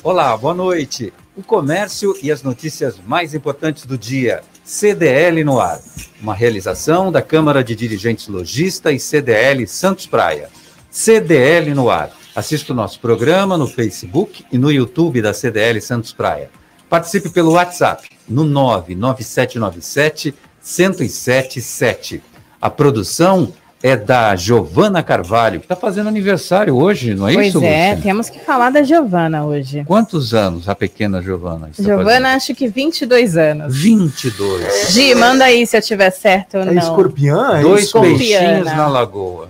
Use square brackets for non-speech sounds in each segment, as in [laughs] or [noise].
Olá, boa noite. O comércio e as notícias mais importantes do dia. CDL no ar. Uma realização da Câmara de Dirigentes Logista e CDL Santos Praia. CDL no ar. Assista o nosso programa no Facebook e no YouTube da CDL Santos Praia. Participe pelo WhatsApp no 99797 1077. A produção é da Giovana Carvalho, que está fazendo aniversário hoje, não é pois isso, Pois é, Lúcia? temos que falar da Giovana hoje. Quantos anos a pequena Giovana está Giovana, fazendo? acho que 22 anos. 22. Gi, manda aí se eu tiver certo ou É não. escorpião? É Dois Escorpiana. peixinhos na lagoa.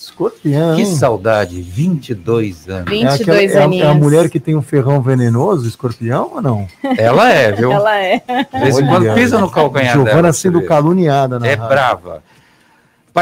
escorpião. Que saudade, 22 anos. 22 é, aquela- é a- é a mulher que tem um ferrão venenoso, escorpião ou não? Ela é, viu? Ela é. De vez em quando pisa no calcanhar Giovana dela. sendo caluniada na É rádio. brava.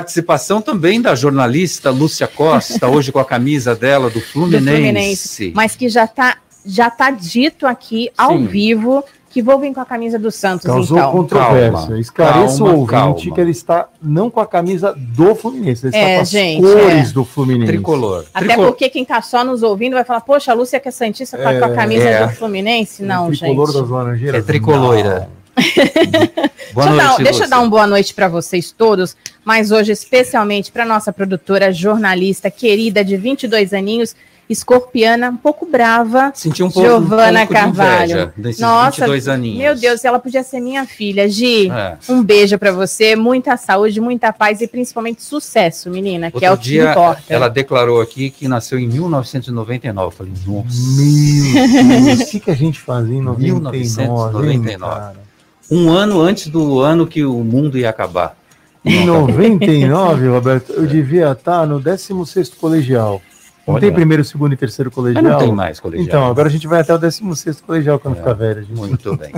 Participação também da jornalista Lúcia Costa, hoje com a camisa dela do Do Fluminense. Fluminense. Mas que já tá, já tá dito aqui, ao Sim. vivo, que vou vir com a camisa do Santos, Causou então. controvérsia. Esclareça calma, o ouvinte calma. que ele está não com a camisa do Fluminense, ele É, está com as gente, cores é. do Fluminense. Tricolor. Até Tricolor. porque quem tá só nos ouvindo vai falar, poxa, a Lúcia que é Santista tá com a É. camisa É. do Fluminense? Não, o tricolor gente. das Laranjeiras. É tricoloira. [laughs] Boa deixa, eu dar, noite, deixa eu dar Lúcia. um boa noite para vocês todos, mas hoje especialmente para nossa produtora, jornalista querida de 22 aninhos, escorpiana, um pouco brava, Senti um pouco, Giovana um pouco Carvalho. de inveja desses Nossa, 22 aninhos. Meu Deus, ela podia ser minha filha. Gi, É. um beijo para você, muita saúde, muita paz e principalmente sucesso, menina, que Outro é o que dia, importa. ela declarou aqui que nasceu em 1999. Eu falei, nossa. Meu Deus, o que, que a gente fazia em [laughs] 99? 1999. hein, cara? Um ano antes do ano que o mundo ia acabar. Em 99, [laughs] Roberto, eu devia estar no 16º colegial. Não Olha. tem primeiro, segundo e terceiro Mas colegial? não tem mais colegial. Então, agora a gente vai até o 16º colegial quando É. ficar velho. gente. Muito bem.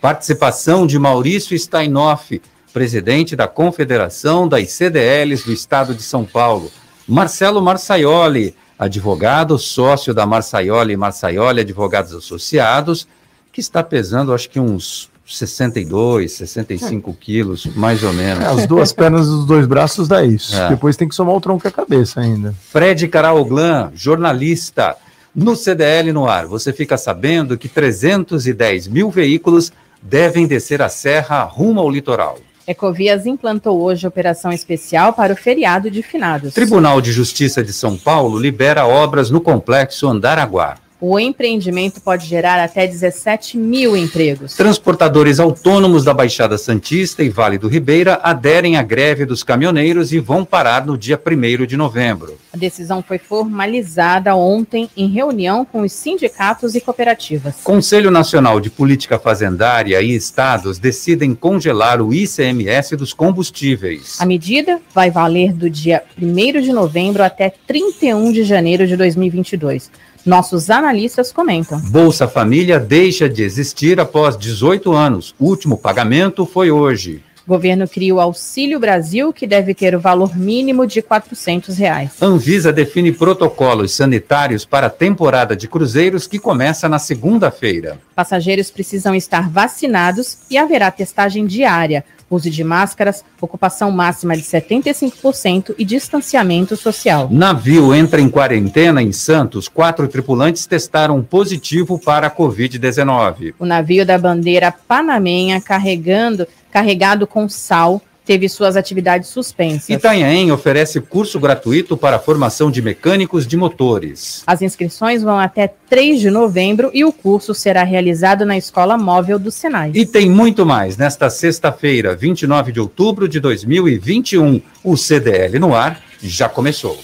Participação de Maurício Steinoff, presidente da Confederação das CDLs do Estado de São Paulo. Marcelo Marçaioli, advogado, sócio da Marçaioli Marçaioli Advogados Associados, que está pesando, acho que uns 62, 65 quilos, mais ou menos. É, as duas pernas e os dois braços dá isso. É. Depois tem que somar o tronco e a cabeça ainda. Fred Caraoglan, jornalista. No CDL no ar, você fica sabendo que 310 mil veículos devem descer a serra rumo ao litoral. Ecovias implantou hoje operação especial para o feriado de finados. Tribunal de Justiça de São Paulo libera obras no complexo Andaraguá. O empreendimento pode gerar até 17 mil empregos. Transportadores autônomos da Baixada Santista e Vale do Ribeira aderem à greve dos caminhoneiros e vão parar no dia 1 de novembro. A decisão foi formalizada ontem em reunião com os sindicatos e cooperativas. Conselho Nacional de Política Fazendária e estados decidem congelar o ICMS dos combustíveis. A medida vai valer do dia 1 de novembro até 31 de janeiro de 2022. Nossos analistas comentam. Bolsa Família deixa de existir após 18 anos. O último pagamento foi hoje. Governo cria o Auxílio Brasil, que deve ter o valor mínimo de 400 reais. Anvisa define protocolos sanitários para a temporada de cruzeiros que começa na segunda-feira. Passageiros precisam estar vacinados e haverá testagem diária. Uso de máscaras, ocupação máxima de 75% e distanciamento social. Navio entra em quarentena em Santos. Quatro tripulantes testaram positivo para a Covid-19. O navio da bandeira panamenha carregando, carregado com sal teve suas atividades suspensas. Itanhaém oferece curso gratuito para a formação de mecânicos de motores. As inscrições vão até 3 de novembro e o curso será realizado na Escola Móvel do Senai. E tem muito mais nesta sexta-feira, 29 de outubro de 2021. O CDL no ar já começou.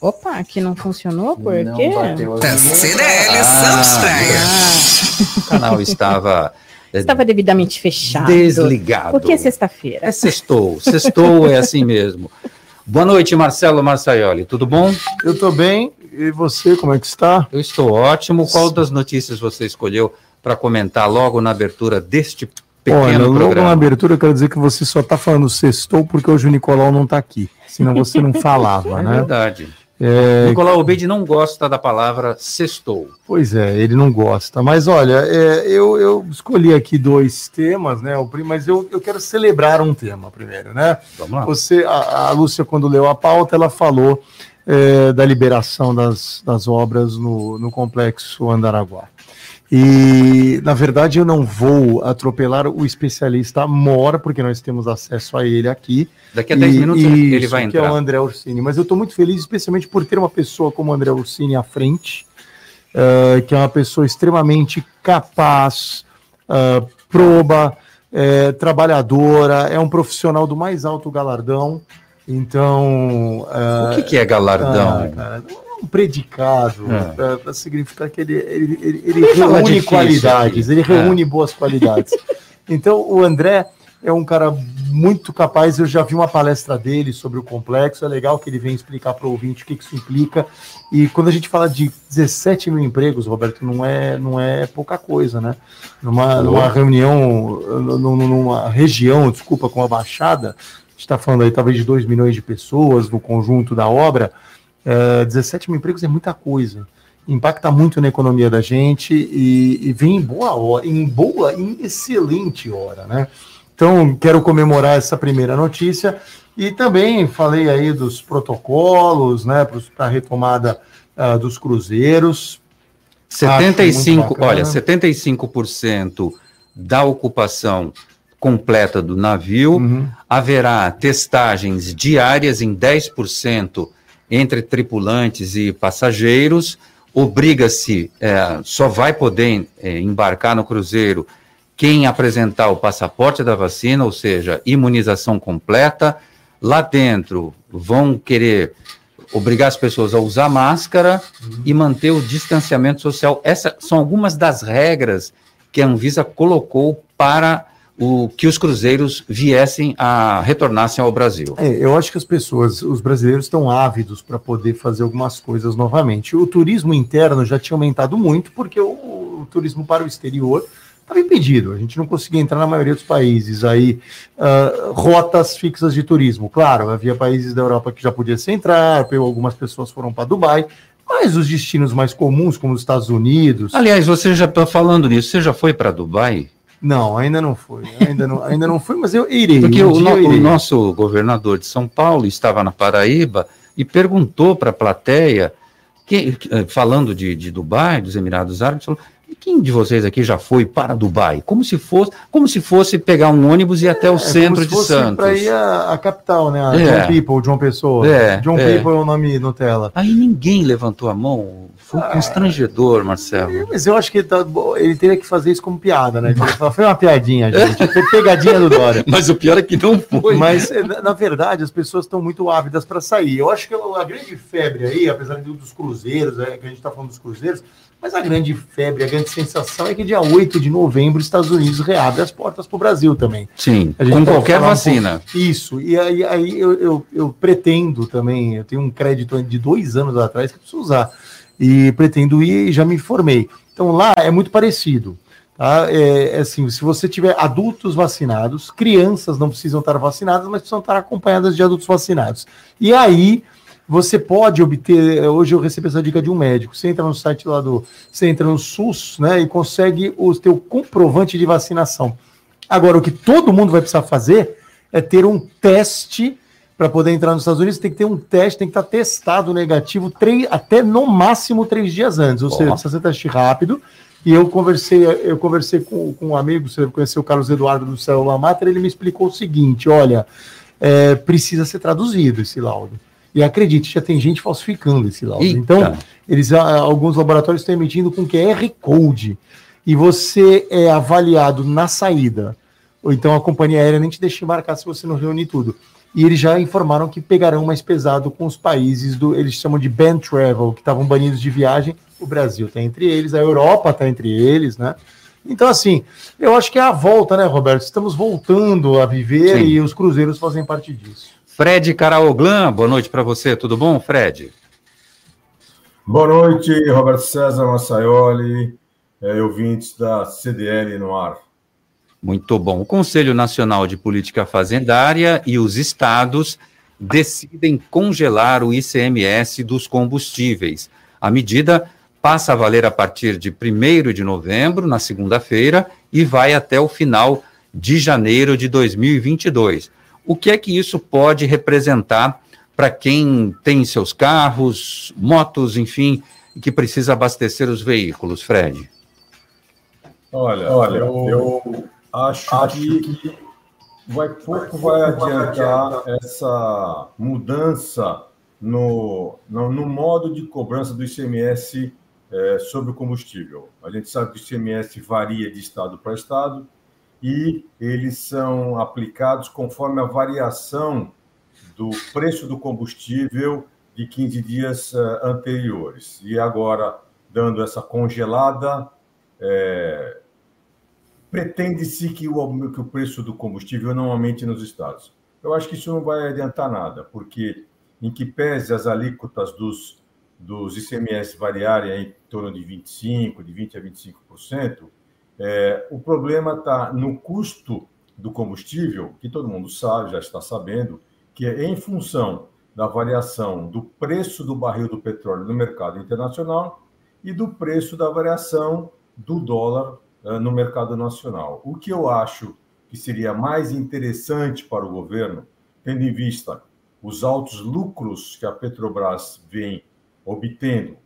Opa, aqui não funcionou? Por quê? CDL Santos Praia. O canal estava é, Estava devidamente fechado. desligado. Porque é sexta-feira. É sextou. Sextou é assim mesmo. Boa noite, Marcelo Marçaioli. Tudo bom? Eu estou bem. E você, como é que está? Eu estou ótimo. Qual das notícias você escolheu para comentar logo na abertura deste pequeno Olha, logo programa? na abertura eu quero dizer que você só está falando sextou porque hoje o Nicolau não está aqui. Senão você não falava, É né? verdade. É, Nicolau Obeide não gosta da palavra sextou. Pois é, ele não gosta. Mas olha, é, eu, eu escolhi aqui dois temas, né? Mas eu, eu quero celebrar um tema primeiro, né? Vamos lá. Você, a, a Lúcia, quando leu a pauta, ela falou é, da liberação das, das obras no, no complexo Andaraguá. E, na verdade, eu não vou atropelar o especialista Mora, porque nós temos acesso a ele aqui. Daqui a 10 E- minutos isso, ele vai Que é o entrar. André Ursini. Mas eu estou muito feliz, especialmente por ter uma pessoa como o André Ursini à frente, eh, que é uma pessoa extremamente capaz, ah, proba, eh, trabalhadora, é um profissional do mais alto galardão. Então. ah, O que, que é galardão? ah, cara, um predicado É. para significar que ele, ele, ele, ele reúne difícil qualidades, ele É. reúne boas qualidades. Então, o André é um cara muito capaz. Eu já vi uma palestra dele sobre o complexo. É legal que ele vem explicar para o ouvinte o que que isso implica. E quando a gente fala de 17 mil empregos, Roberto, não é, não é pouca coisa, né? Numa, numa reunião, nu- nu- numa região, desculpa, com a Baixada, a gente está falando aí talvez de 2 milhões de pessoas no conjunto da obra. É, 17 mil empregos é muita coisa. Impacta muito na economia da gente e, e vem em boa hora, em boa, em excelente hora, né? Então, quero comemorar essa primeira notícia e também falei aí dos protocolos, né, para a retomada ah, dos cruzeiros. Acho muito 75, bacana. olha, 75% da ocupação completa do navio. Uhum. Haverá testagens diárias em 10% entre tripulantes e passageiros. Obriga-se, é, só vai poder é, embarcar no cruzeiro quem apresentar o passaporte da vacina, ou seja, imunização completa. Lá dentro vão querer obrigar as pessoas a usar máscara e manter o distanciamento social. Essas são algumas das regras que a Anvisa colocou para o que os cruzeiros viessem a retornassem ao Brasil. É, eu acho que as pessoas, os brasileiros estão ávidos para poder fazer algumas coisas novamente. O turismo interno já tinha aumentado muito, porque o, o turismo para o exterior estava impedido. A gente não conseguia entrar na maioria dos países. Aí, ah, rotas fixas de turismo. Claro, havia países da Europa que já podia se entrar, algumas pessoas foram para Dubai, mas os destinos mais comuns, como os Estados Unidos. Aliás, você já está falando nisso, você já foi para Dubai? Não, ainda não foi. Ainda não, ainda não foi, mas eu irei. Porque um o, no- eu o irei. nosso governador de São Paulo estava na Paraíba e perguntou para a plateia, que- eh, falando de, de Dubai, dos Emirados Árabes, falou, "E quem de vocês aqui já foi para Dubai? Como se fosse, como se fosse pegar um ônibus e ir até o É, centro como se de Santos. Para ir à, à capital, né? A É. John People, João Pessoa. É, John é. People é o nome Nutella. Aí ninguém levantou a mão. Foi Ah. constrangedor, Marcelo. Mas eu acho que ele, tá, ele teria que fazer isso como piada, né? Foi uma piadinha, gente. Foi pegadinha do Dória. [laughs] Mas o pior é que não foi. Mas, eh, na verdade, as pessoas estão muito ávidas para sair. Eu acho que a grande febre aí, apesar de- dos cruzeiros, é, que a gente está falando dos cruzeiros, mas a grande febre, a grande sensação é que dia 8 de novembro os Estados Unidos reabre as portas para o Brasil também. Sim, com qualquer um vacina. pouco- Isso, e aí, aí eu, eu, eu pretendo também, eu tenho um crédito de dois anos atrás que eu preciso usar, e pretendo ir e já me formei. Então lá é muito parecido. Tá? É, é assim, se você tiver adultos vacinados, crianças não precisam estar vacinadas, mas precisam estar acompanhadas de adultos vacinados. E aí você pode obter. Hoje eu recebi essa dica de um médico. Você entra no site lá do. Você entra no SUS, né? E consegue o teu comprovante de vacinação. Agora, o que todo mundo vai precisar fazer é ter um teste para poder entrar nos Estados Unidos. Tem que ter um teste, tem que estar testado negativo três, até no máximo três dias antes. Ou seja, precisa ser teste rápido. E eu conversei, eu conversei com, com um amigo, você conheceu o Carlos Eduardo do Célula Mater, ele me explicou o seguinte: olha, é, precisa ser traduzido esse laudo. E acredite, já tem gente falsificando esse laudo. Eita. Então, eles, alguns laboratórios estão emitindo com QR Code. E você é avaliado na saída. Ou então a companhia aérea nem te deixa embarcar se você não reunir tudo. E eles já informaram que pegarão mais pesado com os países do. Eles chamam de ban travel, que estavam banidos de viagem. O Brasil está entre eles, a Europa está entre eles, né? Então, assim, eu acho que é a volta, né, Roberto? Estamos voltando a viver Sim. e os cruzeiros fazem parte disso. Fred Caraoglan, boa noite para você, tudo bom, Fred? Boa noite, Roberto César Massaioli, é, ouvintes da CDL no ar. Muito bom. O Conselho Nacional de Política Fazendária e os estados decidem congelar o ICMS dos combustíveis. A medida passa a valer a partir de 1 de novembro, na segunda-feira, e vai até o final de janeiro de 2022. O que é que isso pode representar para quem tem seus carros, motos, enfim, que precisa abastecer os veículos, Fred? Olha, olha eu, eu acho, acho que, que vai pouco vai adiantar essa mudança no, no, no, modo de cobrança do ICMS é, sobre o combustível. A gente sabe que o ICMS varia de estado para estado e eles são aplicados conforme a variação do preço do combustível de 15 dias uh, anteriores. E agora, dando essa congelada, é, pretende-se que o, que o preço do combustível não aumente nos estados. Eu acho que isso não vai adiantar nada, porque em que pese as alíquotas dos dos ICMS variarem em torno de 25%, de 20% a 25%, é, o problema está no custo do combustível, que todo mundo sabe, já está sabendo, que é em função da variação do preço do barril do petróleo no mercado internacional e do preço da variação do dólar no mercado nacional. O que eu acho que seria mais interessante para o governo, tendo em vista os altos lucros que a Petrobras vem obtendo,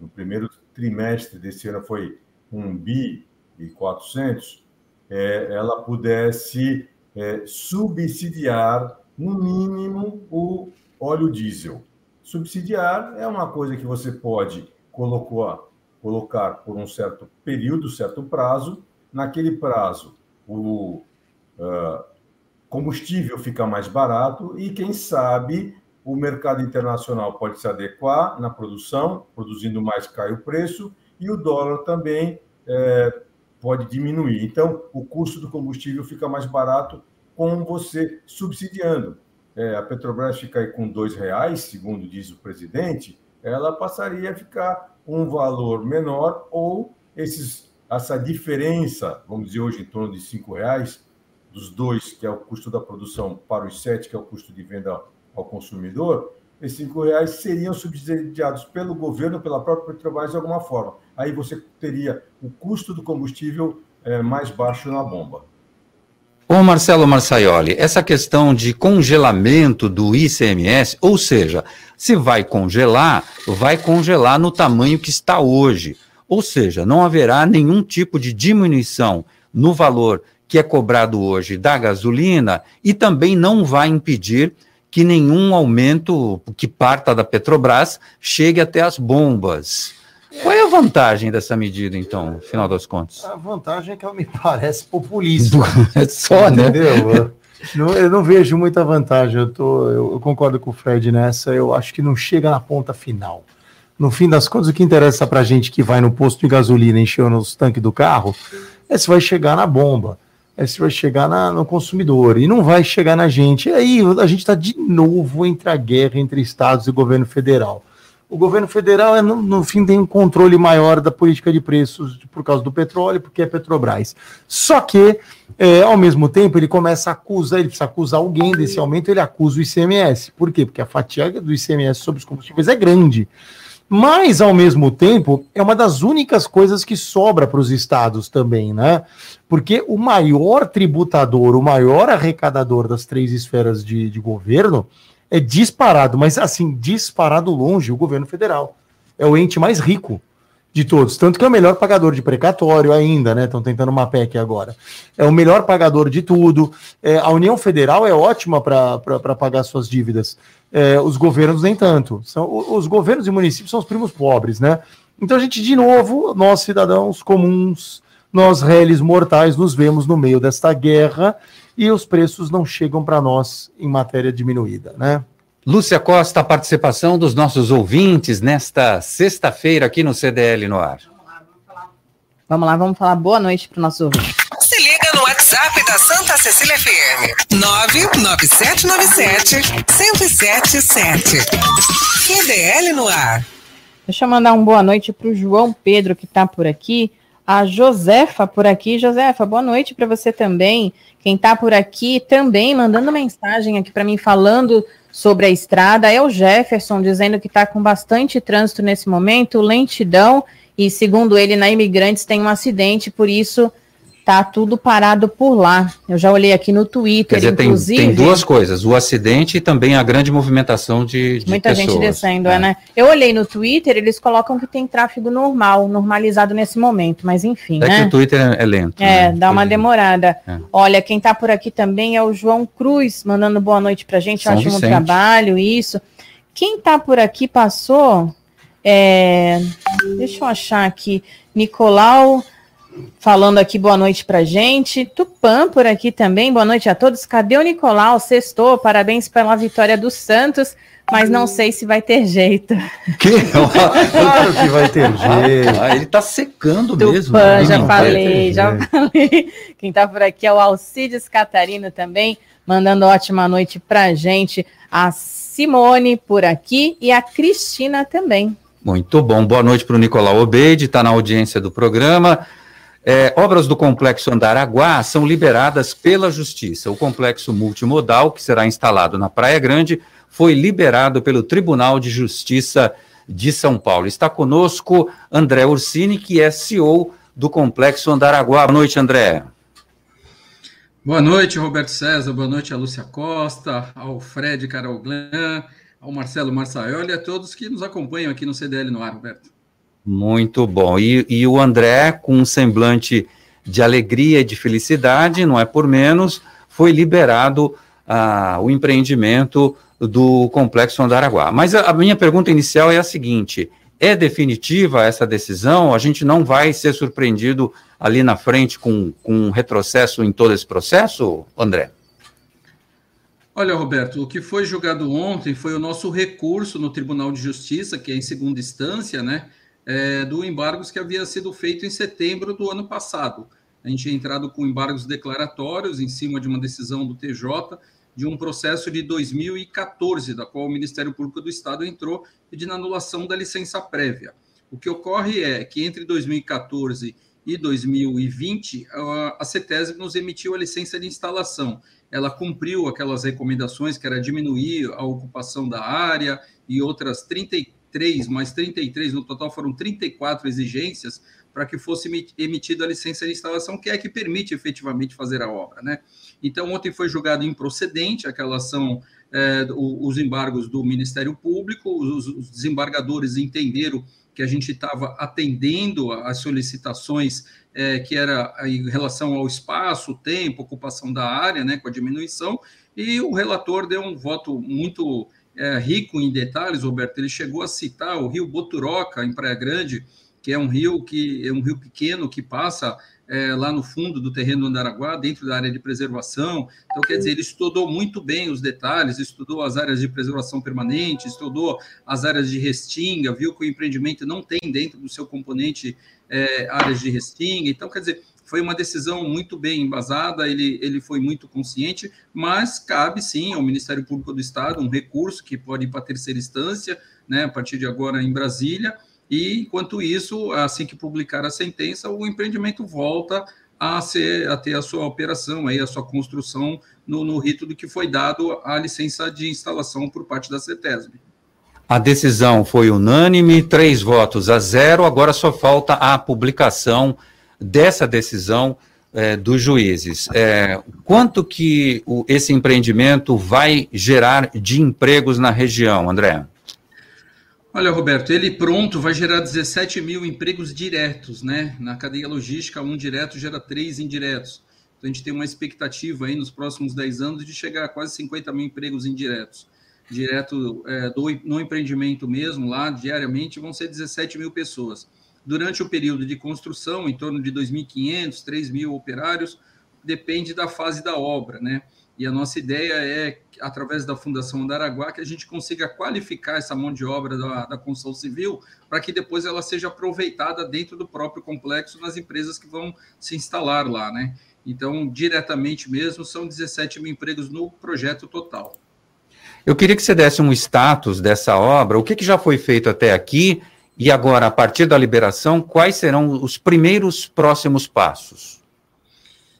no primeiro trimestre desse ano foi 1 bi e 400, é, ela pudesse é, subsidiar, no mínimo, o óleo diesel. Subsidiar é uma coisa que você pode colocar, colocar por um certo período, certo prazo. Naquele prazo, o uh, combustível fica mais barato e, quem sabe, o mercado internacional pode se adequar na produção, produzindo mais cai o preço, e o dólar também é, pode diminuir. Então, o custo do combustível fica mais barato com você subsidiando. É, a Petrobras fica aí com dois reais, segundo diz o presidente, ela passaria a ficar um valor menor ou esses, essa diferença, vamos dizer hoje em torno de cinco reais, dos dois, que é o custo da produção, para os sete, que é o custo de venda ao consumidor, esses cinco reais seriam subsidiados pelo governo, pela própria Petrobras de alguma forma. Aí você teria o custo do combustível é, mais baixo na bomba. Ô Marcelo Marçaioli, essa questão de congelamento do ICMS, ou seja, se vai congelar, vai congelar no tamanho que está hoje. Ou seja, não haverá nenhum tipo de diminuição no valor que é cobrado hoje da gasolina e também não vai impedir que nenhum aumento que parta da Petrobras chegue até as bombas. Qual é a vantagem dessa medida, então, no final das contas? A vantagem é que ela me parece populista. [laughs] é só, né? Entendeu? Eu não, eu não vejo muita vantagem. Eu, tô, eu, concordo com o Fred nessa. Eu acho que não chega na ponta final. No fim das contas, o que interessa para a gente que vai no posto de gasolina enchendo os tanques do carro é se vai chegar na bomba esse vai chegar na, no consumidor e não vai chegar na gente. E aí a gente está de novo entre a guerra entre estados e governo federal. O governo federal, é, no, no, fim, tem um controle maior da política de preços por causa do petróleo, porque é Petrobras. Só que É, ao mesmo tempo, ele começa a acusar, ele precisa acusar alguém desse aumento, ele acusa o ICMS. Por quê? Porque a fatia do ICMS sobre os combustíveis é grande. Mas, ao mesmo tempo, é uma das únicas coisas que sobra para os estados também, né? Porque o maior tributador, o maior arrecadador das três esferas de, de governo é disparado, mas assim, disparado longe, o governo federal. É o ente mais rico de todos. Tanto que é o melhor pagador de precatório ainda, né? Estão tentando uma PEC agora. É o melhor pagador de tudo. É, a União Federal é ótima para pagar suas dívidas. É, os governos nem tanto. São, os governos e municípios são os primos pobres, né? Então a gente, de novo, nós cidadãos comuns, nós réis mortais, nos vemos no meio desta guerra e os preços não chegam para nós em matéria diminuída, né? Lúcia Costa, a participação dos nossos ouvintes nesta sexta-feira aqui no CDL no ar. Vamos lá, vamos falar boa noite para o nosso ouvinte. Se liga no WhatsApp da Santa Cecília FM. 99797 1077. CDL no ar. Deixa eu mandar uma boa noite para o João Pedro, que está por aqui. A Josefa por aqui. Josefa, boa noite para você também. Quem está por aqui também mandando mensagem aqui para mim falando sobre a estrada é o Jefferson, dizendo que está com bastante trânsito nesse momento, lentidão, e segundo ele, na Imigrantes tem um acidente, por isso tá tudo parado por lá. Eu já olhei aqui no Twitter, dizer, inclusive. Tem, tem, duas coisas: o acidente e também a grande movimentação de, de muita pessoas. gente descendo, é. é. né? Eu olhei no Twitter, eles colocam que tem tráfego normal, normalizado nesse momento, mas enfim. É né? que o Twitter é, é lento. É, né? dá uma demorada. É. Olha, quem tá por aqui também é o João Cruz, mandando boa noite pra gente. São Ótimo Vicente. trabalho, isso. Quem tá por aqui passou. É, deixa eu achar aqui. Nicolau falando aqui boa noite pra gente. Tupã por aqui também, boa noite a todos. Cadê o Nicolau? Sextou, parabéns pela vitória do Santos, mas não sei se vai ter jeito. [laughs] Que? claro que vai ter jeito. Ah, ele tá secando Tupã, mesmo. já falei, já falei. Quem tá por aqui é o Alcides Catarino também, mandando ótima noite pra gente. A Simone por aqui e a Cristina também. Muito bom. Boa noite para o Nicolau Obeide, está na audiência do programa. É, obras do complexo Andaraguá são liberadas pela Justiça. O complexo multimodal, que será instalado na Praia Grande, foi liberado pelo Tribunal de Justiça de São Paulo. Está conosco André Ursini, que é CEO do complexo Andaraguá. Boa noite, André. Boa noite, Roberto César. Boa noite a Lúcia Costa, ao Fred Carolglan, ao Marcelo Marçaioli e a todos que nos acompanham aqui no CDL no ar, Roberto. Muito bom. E, e o André, com um semblante de alegria e de felicidade, não é por menos, foi liberado ah, o empreendimento do Complexo Andaraguá. Mas a, a minha pergunta inicial é a seguinte: é definitiva essa decisão? A gente não vai ser surpreendido ali na frente com, com um retrocesso em todo esse processo, André? Olha, Roberto, o que foi julgado ontem foi o nosso recurso no Tribunal de Justiça, que é em segunda instância, né? É, do embargos que havia sido feito em setembro do ano passado. A gente tinha entrado com embargos declaratórios em cima de uma decisão do TJ de um processo de 2014, da qual o Ministério Público do Estado entrou pedindo anulação da licença prévia. O que ocorre é que entre 2014 e 2020, a CETESB nos emitiu a licença de instalação. Ela cumpriu aquelas recomendações que era diminuir a ocupação da área e outras 34 33 mais 33, no total foram 34 exigências para que fosse emitida a licença de instalação, que é a que permite efetivamente fazer a obra. Né? Então, ontem foi julgado improcedente aquela ação, é, os embargos do Ministério Público, os, os desembargadores entenderam que a gente estava atendendo às solicitações é, que era em relação ao espaço, tempo, ocupação da área, né, com a diminuição, e o relator deu um voto muito é, rico em detalhes, Roberto, ele chegou a citar o rio Boturoca, em Praia Grande, que é um rio que é um rio pequeno que passa é, lá no fundo do terreno do Andaraguá, dentro da área de preservação. Então, quer dizer, ele estudou muito bem os detalhes, estudou as áreas de preservação permanente, estudou as áreas de restinga, viu que o empreendimento não tem dentro do seu componente é, áreas de restinga. Então, quer dizer, foi uma decisão muito bem embasada, ele, ele foi muito consciente, mas cabe sim ao Ministério Público do Estado um recurso que pode ir para terceira instância, né, a partir de agora em Brasília, e enquanto isso, assim que publicar a sentença, o empreendimento volta a, ser, a ter a sua operação, aí, a sua construção no, no rito do que foi dado a licença de instalação por parte da CETESB. A decisão foi unânime, três votos a zero. Agora só falta a publicação dessa decisão é, dos juízes. É, quanto que o, esse empreendimento vai gerar de empregos na região, André? Olha, Roberto, ele pronto vai gerar 17 mil empregos diretos, né? Na cadeia logística, um direto gera três indiretos. Então, a gente tem uma expectativa aí nos próximos 10 anos de chegar a quase 50 mil empregos indiretos. Direto é, do, no empreendimento mesmo, lá diariamente, vão ser 17 mil pessoas. Durante o período de construção, em torno de 2.500, 3.000 operários, depende da fase da obra, né? E a nossa ideia é, através da Fundação Andaraguá, que a gente consiga qualificar essa mão de obra da, da construção civil para que depois ela seja aproveitada dentro do próprio complexo nas empresas que vão se instalar lá, né? Então, diretamente mesmo, são 17 mil empregos no projeto total. Eu queria que você desse um status dessa obra, o que, que já foi feito até aqui, e agora, a partir da liberação, quais serão os primeiros próximos passos?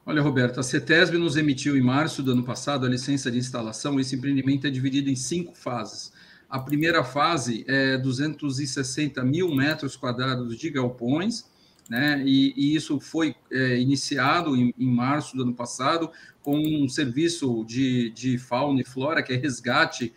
Olha, Roberto, a CETESB nos emitiu em março do ano passado a licença de instalação. Esse empreendimento é dividido em cinco fases. A primeira fase é 260 mil metros quadrados de galpões, né? E, e isso foi é, iniciado em, em, março do ano passado com um serviço de, de fauna e flora, que é resgate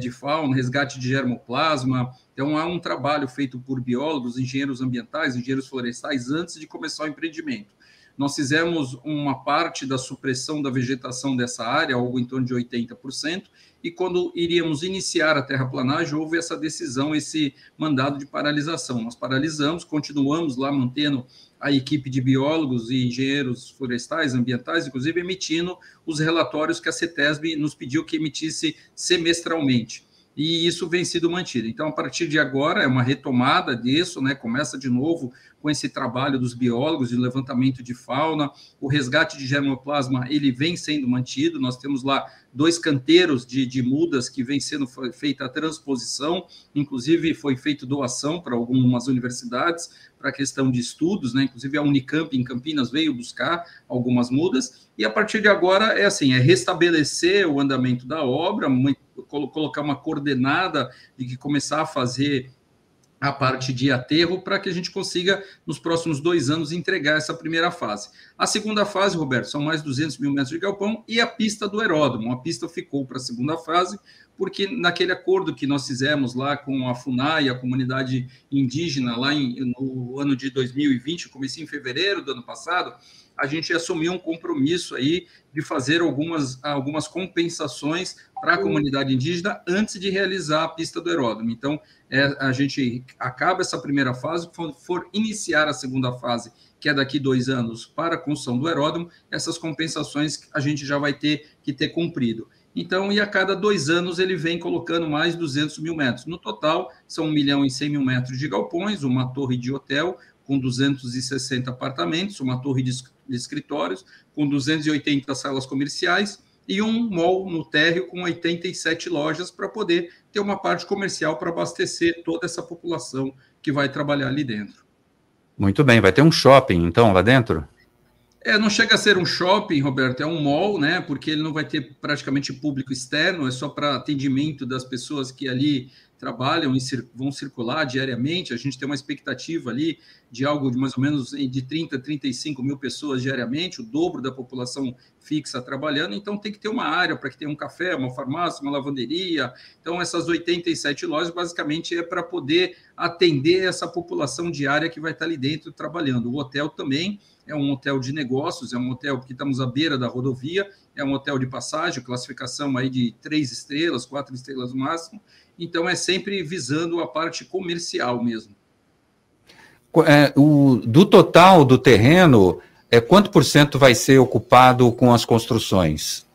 de fauna, resgate de germoplasma. Então, há um trabalho feito por biólogos, engenheiros ambientais, engenheiros florestais, antes de começar o empreendimento. Nós fizemos uma parte da supressão da vegetação dessa área, algo em torno de 80%, e quando iríamos iniciar a terraplanagem, houve essa decisão, esse mandado de paralisação. Nós paralisamos, continuamos lá mantendo a equipe de biólogos e engenheiros florestais, ambientais, inclusive emitindo os relatórios que a CETESB nos pediu que emitisse semestralmente e isso vem sido mantido. Então, a partir de agora, é uma retomada disso, né? começa de novo com esse trabalho dos biólogos de levantamento de fauna, o resgate de germoplasma, ele vem sendo mantido, nós temos lá dois canteiros de, de mudas que vem sendo feita a transposição, inclusive foi feita doação para algumas universidades, para questão de estudos, né? inclusive a Unicamp em Campinas veio buscar algumas mudas, e a partir de agora é assim, é restabelecer o andamento da obra, colocar uma coordenada de que começar a fazer a parte de aterro para que a gente consiga, nos próximos dois anos, entregar essa primeira fase. A segunda fase, Roberto, são mais 200 mil metros de galpão e a pista do aeródromo. A pista ficou para a segunda fase, porque naquele acordo que nós fizemos lá com a FUNAI, a comunidade indígena, lá em, no ano de 2020, comecei em fevereiro do ano passado, a gente assumiu um compromisso aí de fazer algumas, algumas compensações para a comunidade indígena antes de realizar a pista do aeródromo. Então, é, a gente acaba essa primeira fase, quando for iniciar a segunda fase, que é daqui dois anos, para a construção do aeródromo, essas compensações a gente já vai ter que ter cumprido. Então, e a cada dois anos ele vem colocando mais 200 mil metros. No total, são 1 milhão e 100 mil metros de galpões, uma torre de hotel com 260 apartamentos, uma torre de escritórios com 280 salas comerciais e um mall no térreo com 87 lojas para poder ter uma parte comercial para abastecer toda essa população que vai trabalhar ali dentro. Muito bem, vai ter um shopping então lá dentro? É, não chega a ser um shopping, Roberto, é um mall, né? Porque ele não vai ter praticamente público externo, é só para atendimento das pessoas que ali trabalham e vão circular diariamente. A gente tem uma expectativa ali de algo de mais ou menos de 30, 35 mil pessoas diariamente, o dobro da população fixa trabalhando. Então, tem que ter uma área para que tenha um café, uma farmácia, uma lavanderia. Então, essas 87 lojas, basicamente, é para poder atender essa população diária que vai estar ali dentro trabalhando. O hotel também é um hotel de negócios, é um hotel que estamos à beira da rodovia, é um hotel de passagem, classificação aí de três estrelas, quatro estrelas no máximo, então é sempre visando a parte comercial mesmo. É, o, do total do terreno, é, quanto por cento vai ser ocupado com as construções?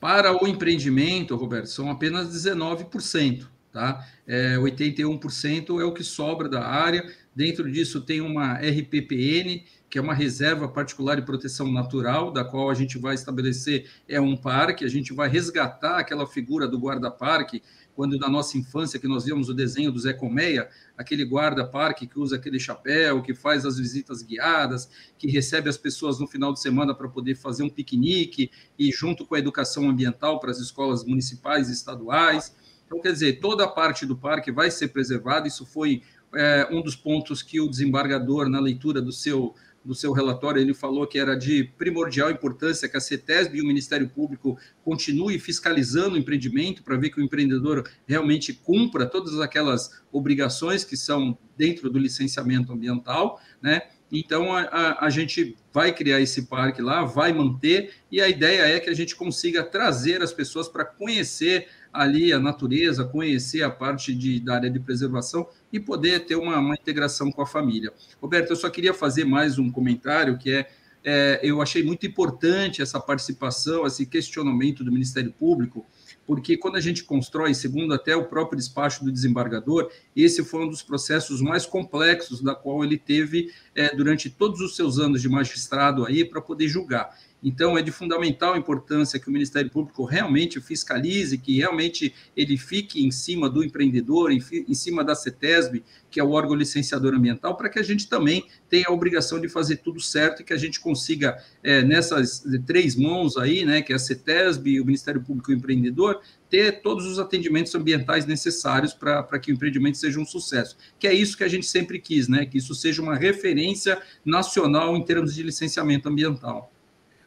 Para o empreendimento, Roberto, são apenas 19%. Tá? É, 81% é o que sobra da área, Dentro disso tem uma RPPN, que é uma reserva particular de proteção natural, da qual a gente vai estabelecer é um parque, a gente vai resgatar aquela figura do guarda-parque, quando na nossa infância que nós víamos o desenho do Zé Colmeia, aquele guarda-parque que usa aquele chapéu, que faz as visitas guiadas, que recebe as pessoas no final de semana para poder fazer um piquenique e junto com a educação ambiental para as escolas municipais e estaduais. Então, quer dizer, toda a parte do parque vai ser preservada. Isso foi é, um dos pontos que o desembargador, na leitura do seu do seu relatório, ele falou que era de primordial importância que a CETESB e o Ministério Público continue fiscalizando o empreendimento para ver que o empreendedor realmente cumpra todas aquelas obrigações que são dentro do licenciamento ambiental, né? Então, a, a, a, gente vai criar esse parque lá, vai manter, e a ideia é que a gente consiga trazer as pessoas para conhecer ali a natureza, conhecer a parte de, da área de preservação e poder ter uma, uma integração com a família. Roberto, eu só queria fazer mais um comentário que é, é eu achei muito importante essa participação, esse questionamento do Ministério Público, porque quando a gente constrói, segundo até o próprio despacho do desembargador, esse foi um dos processos mais complexos da qual ele teve é, durante todos os seus anos de magistrado aí para poder julgar. Então, é de fundamental importância que o Ministério Público realmente fiscalize, que realmente ele fique em cima do empreendedor, em, cima da CETESB, que é o órgão licenciador ambiental, para que a gente também tenha a obrigação de fazer tudo certo e que a gente consiga, é, nessas três mãos aí, né, que é a CETESB, o Ministério Público e o empreendedor, ter todos os atendimentos ambientais necessários para que o empreendimento seja um sucesso. Que é isso que a gente sempre quis, né, que isso seja uma referência nacional em termos de licenciamento ambiental.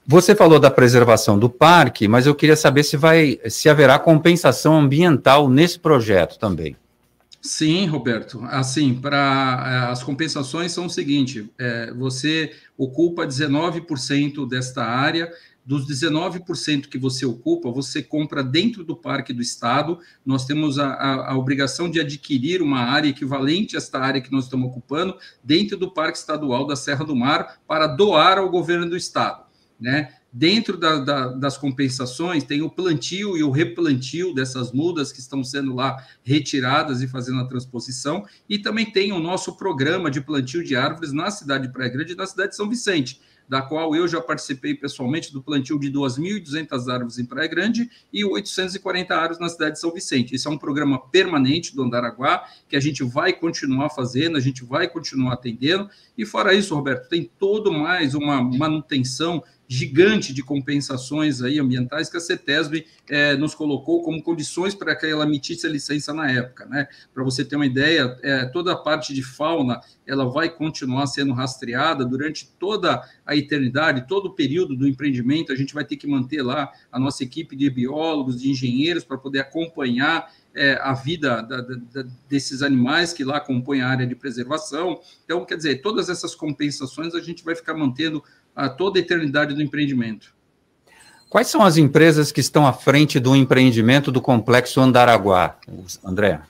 Você falou da preservação do parque, mas eu queria saber se vai, se haverá compensação ambiental nesse projeto também. Sim, Roberto. Assim, para eh, as compensações são o seguinte: é, você ocupa 19% desta área. Dos 19% que você ocupa, você compra dentro do Parque do Estado. Nós temos a, a, a, obrigação de adquirir uma área equivalente a esta área que nós estamos ocupando dentro do Parque Estadual da Serra do Mar para doar ao governo do Estado. Né? Dentro da, da, das compensações, tem o plantio e o replantio dessas mudas que estão sendo lá retiradas e fazendo a transposição, e também tem o nosso programa de plantio de árvores na cidade de Praia Grande e na cidade de São Vicente, da qual eu já participei pessoalmente do plantio de 2.200 árvores em Praia Grande e 840 árvores na cidade de São Vicente. Esse é um programa permanente do Andaraguá, que a gente vai continuar fazendo, a gente vai continuar atendendo, e fora isso, Roberto, tem todo mais uma manutenção gigante de compensações aí ambientais que a CETESB é, nos colocou como condições para que ela emitisse a licença na época, né? Para você ter uma ideia, é, toda a parte de fauna ela vai continuar sendo rastreada durante toda a eternidade, todo o período do empreendimento. A gente vai ter que manter lá a nossa equipe de biólogos, de engenheiros para poder acompanhar é, a vida da, da, desses animais que lá compõem a área de preservação. Então, quer dizer, todas essas compensações a gente vai ficar mantendo a toda a eternidade do empreendimento. Quais são as empresas que estão à frente do empreendimento do complexo Andaraguá, André?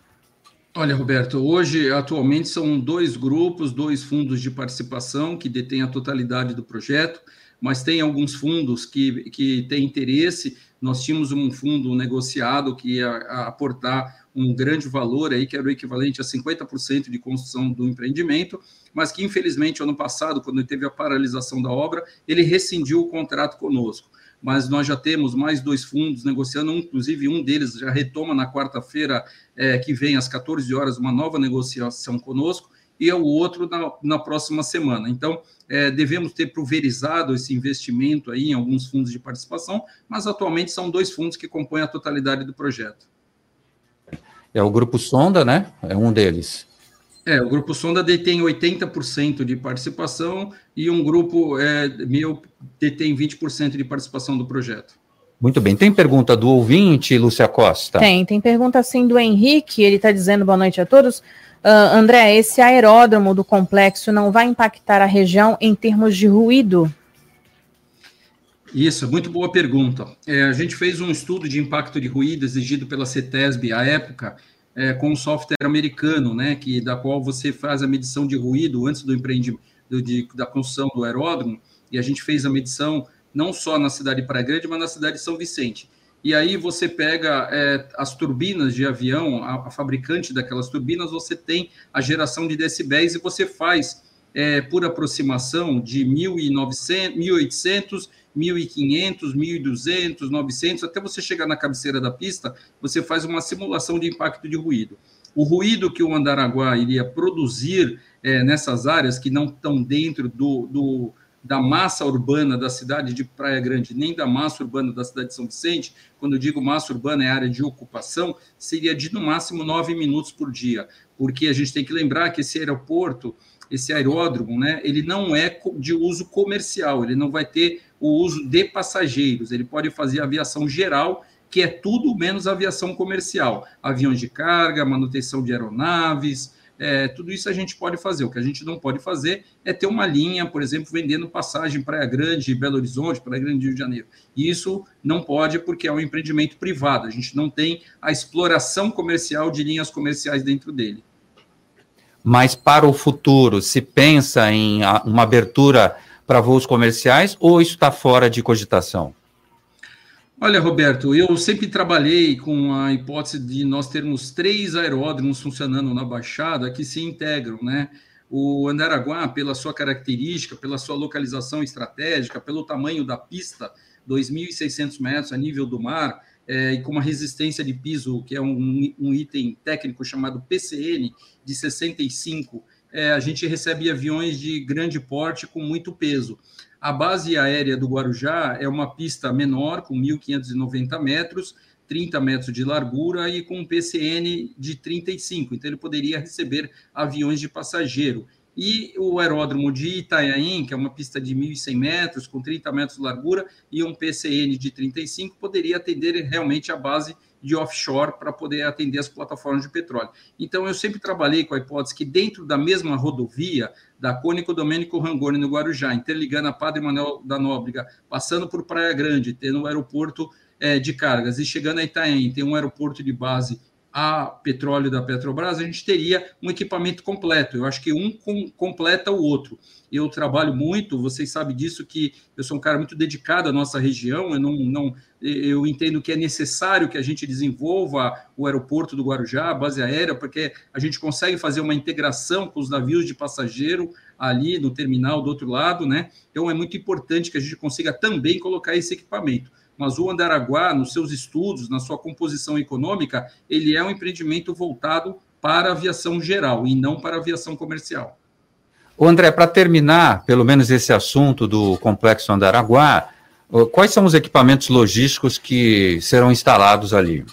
Olha, Roberto, hoje, atualmente, são dois grupos, dois fundos de participação que detêm a totalidade do projeto, mas tem alguns fundos que, que têm interesse. Nós tínhamos um fundo negociado que ia aportar um grande valor aí, que era o equivalente a 50% de construção do empreendimento, mas que infelizmente ano passado, quando teve a paralisação da obra, ele rescindiu o contrato conosco. Mas nós já temos mais dois fundos negociando, inclusive um deles já retoma na quarta-feira é, que vem, às 14 horas, uma nova negociação conosco, e o outro na, na próxima semana. Então, é, devemos ter pulverizado esse investimento aí em alguns fundos de participação, mas atualmente são dois fundos que compõem a totalidade do projeto. É o Grupo Sonda, né? É um deles. É, o Grupo Sonda detém 80% de participação e um grupo é, meu detém 20% de participação do projeto. Muito bem. Tem pergunta do ouvinte, Lúcia Costa? Tem, tem pergunta assim do Henrique, ele está dizendo boa noite a todos. Uh, André, esse aeródromo do complexo não vai impactar a região em termos de ruído? Isso, muito boa pergunta. É, a gente fez um estudo de impacto de ruído exigido pela CETESB à época, é, com um software americano, né, que, da qual você faz a medição de ruído antes do empreendimento, de, da construção do aeródromo, e a gente fez a medição não só na cidade de Praia Grande, mas na cidade de São Vicente. e aí você pega é, as turbinas de avião, a, a, fabricante daquelas turbinas, você tem a geração de decibéis e você faz é, por aproximação de 1.900, 1.800, 1.500, 1.200, 900, até você chegar na cabeceira da pista, você faz uma simulação de impacto de ruído. O ruído que o Andaraguá iria produzir é, nessas áreas que não estão dentro do, do, da massa urbana da cidade de Praia Grande, nem da massa urbana da cidade de São Vicente, quando eu digo massa urbana é área de ocupação, seria de no máximo nove minutos por dia, porque a gente tem que lembrar que esse aeroporto, esse aeródromo, né, ele não é de uso comercial, ele não vai ter o uso de passageiros, ele pode fazer aviação geral, que é tudo menos aviação comercial, aviões de carga, manutenção de aeronaves, é, tudo isso a gente pode fazer. O que a gente não pode fazer é ter uma linha, por exemplo, vendendo passagem Praia Grande, Belo Horizonte, Praia Grande Rio de Janeiro. E isso não pode porque é um empreendimento privado. A gente não tem a exploração comercial de linhas comerciais dentro dele. Mas para o futuro, se pensa em uma abertura para voos comerciais ou isso está fora de cogitação? Olha, Roberto, eu sempre trabalhei com a hipótese de nós termos três aeródromos funcionando na Baixada que se integram, né? O Andaraguá, pela sua característica, pela sua localização estratégica, pelo tamanho da pista, 2.600 metros a nível do mar, é, e com uma resistência de piso, que é um, um item técnico chamado PCN, de 65, é, a gente recebe aviões de grande porte com muito peso. A base aérea do Guarujá é uma pista menor, com 1.590 metros, 30 metros de largura e com um PCN de 35, então ele poderia receber aviões de passageiro. E o aeródromo de Itanhaém, que é uma pista de 1.100 metros, com 30 metros de largura e um PCN de 35, poderia atender realmente a base de offshore para poder atender as plataformas de petróleo. Então, eu sempre trabalhei com a hipótese que dentro da mesma rodovia, da Cônico Domênico Rangoni, no Guarujá, interligando a Padre Manuel da Nóbrega, passando por Praia Grande, tendo um aeroporto é, de cargas, e chegando a Itaém, tem um aeroporto de base a petróleo da Petrobras, a gente teria um equipamento completo. Eu acho que um com, completa o outro. Eu trabalho muito, vocês sabem disso, que eu sou um cara muito dedicado à nossa região. Eu não, não eu entendo que é necessário que a gente desenvolva o aeroporto do Guarujá, a base aérea, porque a gente consegue fazer uma integração com os navios de passageiro ali no terminal do outro lado, né? Então é muito importante que a gente consiga também colocar esse equipamento mas o Andaraguá, nos seus estudos, na sua composição econômica, ele é um empreendimento voltado para a aviação geral e não para a aviação comercial. O André, para terminar, pelo menos esse assunto do complexo Andaraguá, quais são os equipamentos logísticos que serão instalados ali?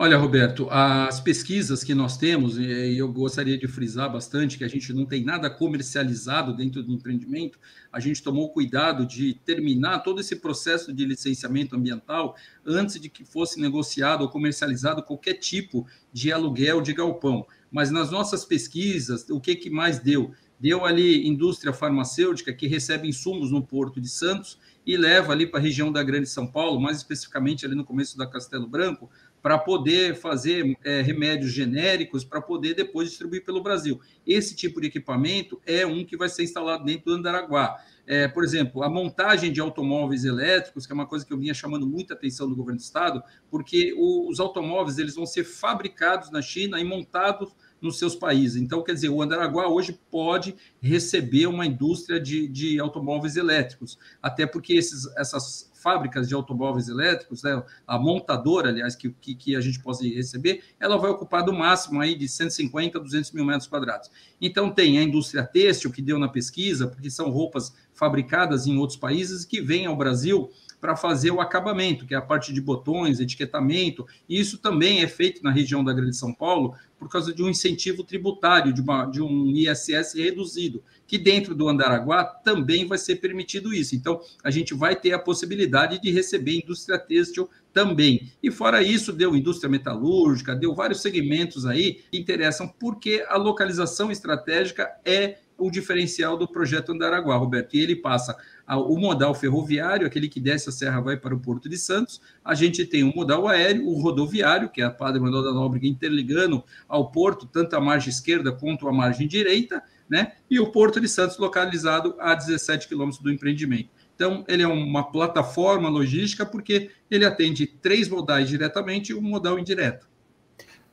Olha, Roberto, as pesquisas que nós temos, e eu gostaria de frisar bastante que a gente não tem nada comercializado dentro do empreendimento, a gente tomou cuidado de terminar todo esse processo de licenciamento ambiental antes de que fosse negociado ou comercializado qualquer tipo de aluguel de galpão. Mas nas nossas pesquisas, o que, que mais deu? Deu ali indústria farmacêutica que recebe insumos no Porto de Santos e leva ali para a região da Grande São Paulo, mais especificamente ali no começo da Castelo Branco, para poder fazer é, remédios genéricos para poder depois distribuir pelo Brasil. Esse tipo de equipamento é um que vai ser instalado dentro do Andaraguá. É, por exemplo, a montagem de automóveis elétricos, que é uma coisa que eu vinha chamando muita atenção do governo do estado, porque o, os automóveis eles vão ser fabricados na China e montados nos seus países. Então, quer dizer, o Andaraguá hoje pode receber uma indústria de, de automóveis elétricos, até porque esses, essas fábricas de automóveis elétricos, né, a montadora, aliás, que, que, que, a gente pode receber, ela vai ocupar do máximo aí de 150 a 200 mil metros quadrados. Então, tem a indústria têxtil, que deu na pesquisa, porque são roupas fabricadas em outros países que vêm ao Brasil para fazer o acabamento, que é a parte de botões, etiquetamento. E isso também é feito na região da Grande São Paulo por causa de um incentivo tributário, de, uma, de um ISS reduzido, que dentro do Andaraguá também vai ser permitido isso. Então, a gente vai ter a possibilidade de receber indústria têxtil também. E fora isso, deu indústria metalúrgica, deu vários segmentos aí que interessam, porque a localização estratégica é o diferencial do projeto Andaraguá, Roberto. E ele passa o modal ferroviário, aquele que desce a serra vai para o Porto de Santos. A gente tem o modal aéreo, o rodoviário, que é a Padre Manuel da Nóbrega interligando ao porto, tanto a margem esquerda quanto a margem direita, né? E o Porto de Santos localizado a 17 quilômetros do empreendimento. Então, ele é uma plataforma logística porque ele atende três modais diretamente e um modal indireto.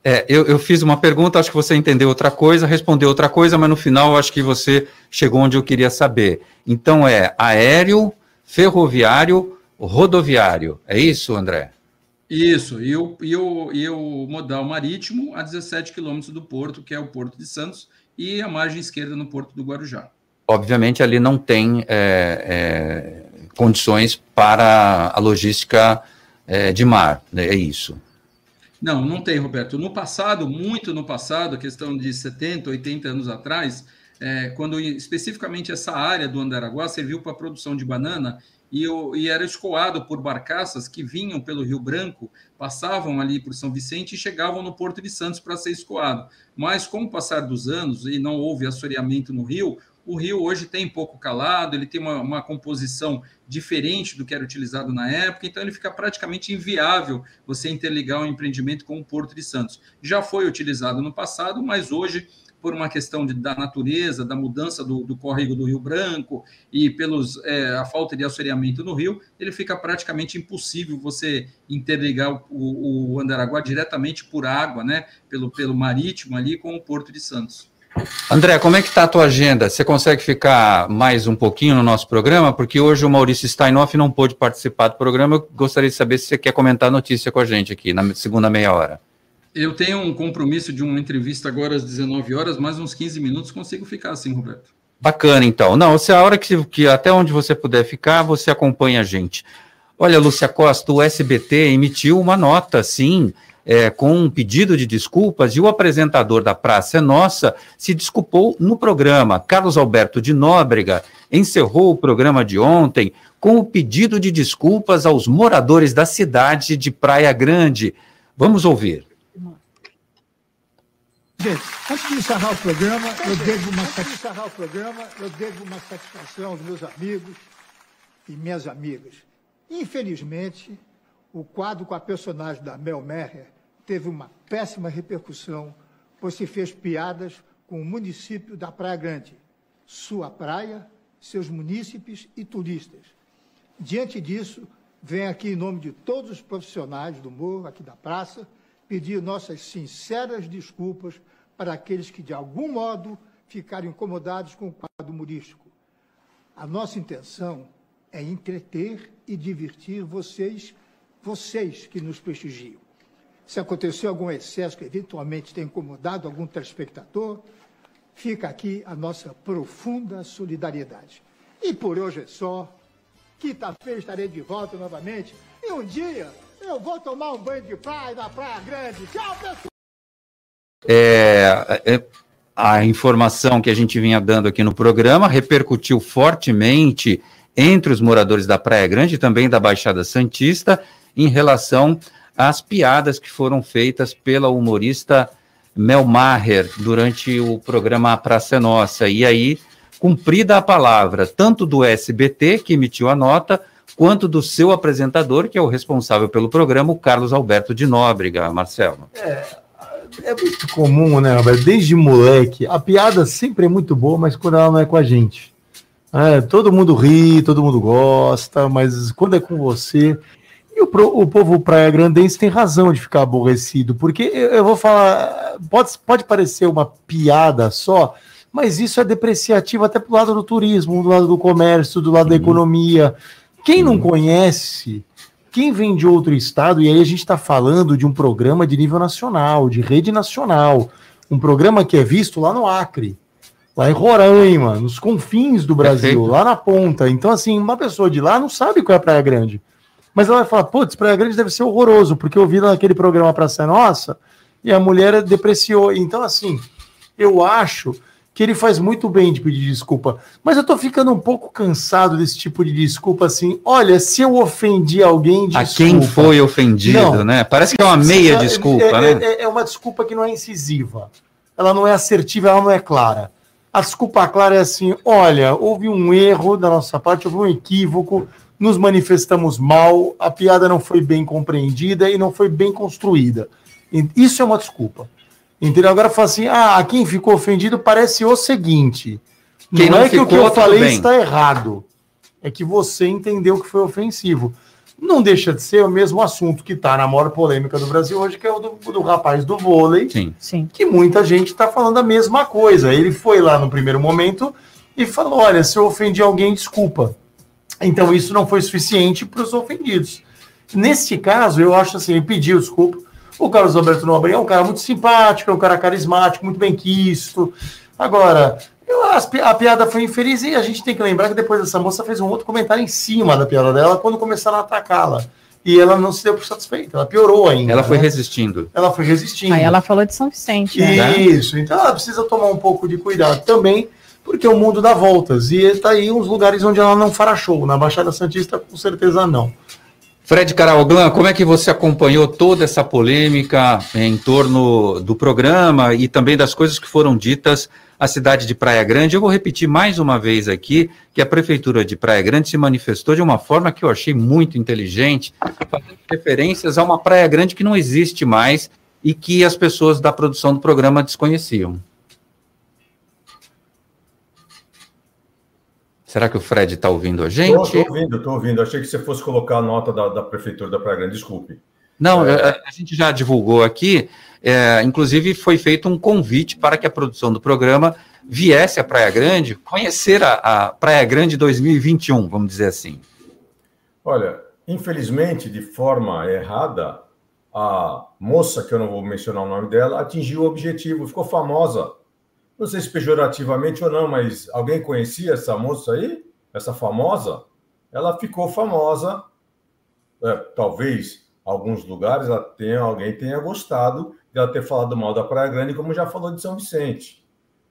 É, eu, eu, fiz uma pergunta, acho que você entendeu outra coisa, respondeu outra coisa, mas no final acho que você chegou onde eu queria saber. Então é aéreo, ferroviário, rodoviário. É isso, André? Isso, e o, e o, e o modal marítimo a 17 quilômetros do porto, que é o Porto de Santos, e a margem esquerda no Porto do Guarujá. Obviamente, ali não tem é, é, condições para a logística é, de mar, né? é isso. Não, não tem, Roberto. No passado, muito no passado, questão de 70, 80 anos atrás, é, quando especificamente essa área do Andaraguá serviu para a produção de banana e, e, era escoado por barcaças que vinham pelo Rio Branco, passavam ali por São Vicente e chegavam no Porto de Santos para ser escoado. Mas com o passar dos anos e não houve assoreamento no rio, o rio hoje tem pouco calado, ele tem uma, uma, composição diferente do que era utilizado na época, então ele fica praticamente inviável você interligar o empreendimento com o Porto de Santos. Já foi utilizado no passado, mas hoje, por uma questão de, da natureza, da mudança do, do córrego do Rio Branco e pelos é, a falta de assoreamento no rio, ele fica praticamente impossível você interligar o, o Andaraguá diretamente por água, né, pelo, pelo marítimo ali com o Porto de Santos. André, como é que está a tua agenda? Você consegue ficar mais um pouquinho no nosso programa? Porque hoje o Maurício Steinoff não pôde participar do programa. Eu gostaria de saber se você quer comentar a notícia com a gente aqui, na segunda meia hora. Eu tenho um compromisso de uma entrevista agora às 19 horas, mais uns 15 minutos consigo ficar assim, Roberto. Bacana, então. Não, se a hora que, que até onde você puder ficar, você acompanha a gente. Olha, Lúcia Costa, o SBT emitiu uma nota, sim, é, com um pedido de desculpas e o apresentador da Praça é Nossa se desculpou no programa. Carlos Alberto de Nóbrega encerrou o programa de ontem com o pedido de desculpas aos moradores da cidade de Praia Grande. Vamos ouvir. Gente, antes de encerrar o programa, eu devo uma, antes de encerrar o programa, eu devo uma satisfação aos meus amigos e minhas amigas. Infelizmente, o quadro com a personagem da Mel Merrer teve uma péssima repercussão, pois se fez piadas com o município da Praia Grande, sua praia, seus munícipes e turistas. Diante disso, venho aqui em nome de todos os profissionais do morro, aqui da praça, pedir nossas sinceras desculpas para aqueles que, de algum modo, ficaram incomodados com o quadro humorístico. A nossa intenção é entreter e divertir vocês, vocês que nos prestigiam. Se aconteceu algum excesso que eventualmente tenha incomodado algum telespectador, fica aqui a nossa profunda solidariedade. E por hoje é só. Quinta-feira estarei de volta novamente. E um dia eu vou tomar um banho de praia na Praia Grande. Tchau, pessoal! É, é, a informação que a gente vinha dando aqui no programa repercutiu fortemente entre os moradores da Praia Grande e também da Baixada Santista em relação as piadas que foram feitas pela humorista Mel Maher durante o programa Praça é Nossa. E aí, cumprida a palavra, tanto do SBT, que emitiu a nota, quanto do seu apresentador, que é o responsável pelo programa, o Carlos Alberto de Nóbrega, Marcelo. É, é muito comum, né, Roberto? Desde moleque, a piada sempre é muito boa, mas quando ela não é com a gente. É, todo mundo ri, todo mundo gosta, mas quando é com você, e o, o povo praia grandense tem razão de ficar aborrecido, porque eu, eu, vou falar, pode, pode parecer uma piada só, mas isso é depreciativo até pro lado do turismo, do lado do comércio, do lado da economia. Quem não conhece, quem vem de outro estado, e aí a gente está falando de um programa de nível nacional, de rede nacional, um programa que é visto lá no Acre, lá em Roraima, nos confins do Brasil, Perfeito. lá na ponta. Então, assim, uma pessoa de lá não sabe qual é a Praia Grande. Mas ela vai falar, putz, Praia Grande deve ser horroroso, porque eu vi naquele programa Praça Nossa e a mulher depreciou. Então, assim, eu acho que ele faz muito bem de pedir desculpa. Mas eu tô ficando um pouco cansado desse tipo de desculpa, assim. Olha, se eu ofendi alguém, desculpa. A quem foi ofendido, Não. né? Parece que é uma meia desculpa, é, né? É, é uma desculpa que não é incisiva. Ela não é assertiva, ela não é clara. A desculpa clara é assim: olha, houve um erro da nossa parte, houve um equívoco, nos manifestamos mal, a piada não foi bem compreendida e não foi bem construída. Isso é uma desculpa. Entendeu? Agora fala assim: ah, quem ficou ofendido parece o seguinte. Quem não, não é que o que eu falei bem. está errado. é que você entendeu que foi ofensivo. Não deixa de ser o mesmo assunto que está na maior polêmica do Brasil hoje, que é o do, do rapaz do vôlei, Sim. Sim. que muita gente está falando a mesma coisa. Ele foi lá no primeiro momento e falou: olha, se eu ofendi alguém, desculpa. Então isso não foi suficiente para os ofendidos. Neste caso, eu acho assim, ele pediu desculpa. O Carlos Alberto Nobre é um cara muito simpático, é um cara carismático, muito bem quisto. Agora, eu, a piada foi infeliz e a gente tem que lembrar que depois essa moça fez um outro comentário em cima da piada dela quando começaram a atacá-la. E ela não se deu por satisfeita, ela piorou ainda. Ela foi né? resistindo. Ela foi resistindo. Aí ela falou de São Vicente. né? Isso, então ela precisa tomar um pouco de cuidado também, porque o mundo dá voltas. E está aí uns lugares onde ela não fará show. Na Baixada Santista, com certeza não. Fred Caralglan, como é que você acompanhou toda essa polêmica em torno do programa e também das coisas que foram ditas à cidade de Praia Grande? Eu vou repetir mais uma vez aqui que a Prefeitura de Praia Grande se manifestou de uma forma que eu achei muito inteligente, fazendo referências a uma Praia Grande que não existe mais e que as pessoas da produção do programa desconheciam. Será que o Fred está ouvindo a gente? Estou ouvindo, estou ouvindo. Achei que você fosse colocar a nota da, da Prefeitura da Praia Grande, desculpe. Não, a, a gente já divulgou aqui, é, inclusive foi feito um convite para que a produção do programa viesse à Praia Grande conhecer a, a Praia Grande 2021, vamos dizer assim. Olha, infelizmente, de forma errada, a moça, que eu não vou mencionar o nome dela, atingiu o objetivo, ficou famosa. Não sei se pejorativamente ou não, mas alguém conhecia essa moça aí? Essa famosa? Ela ficou famosa. É, talvez alguns lugares ela tenha, alguém tenha gostado de ela ter falado mal da Praia Grande, como já falou de São Vicente.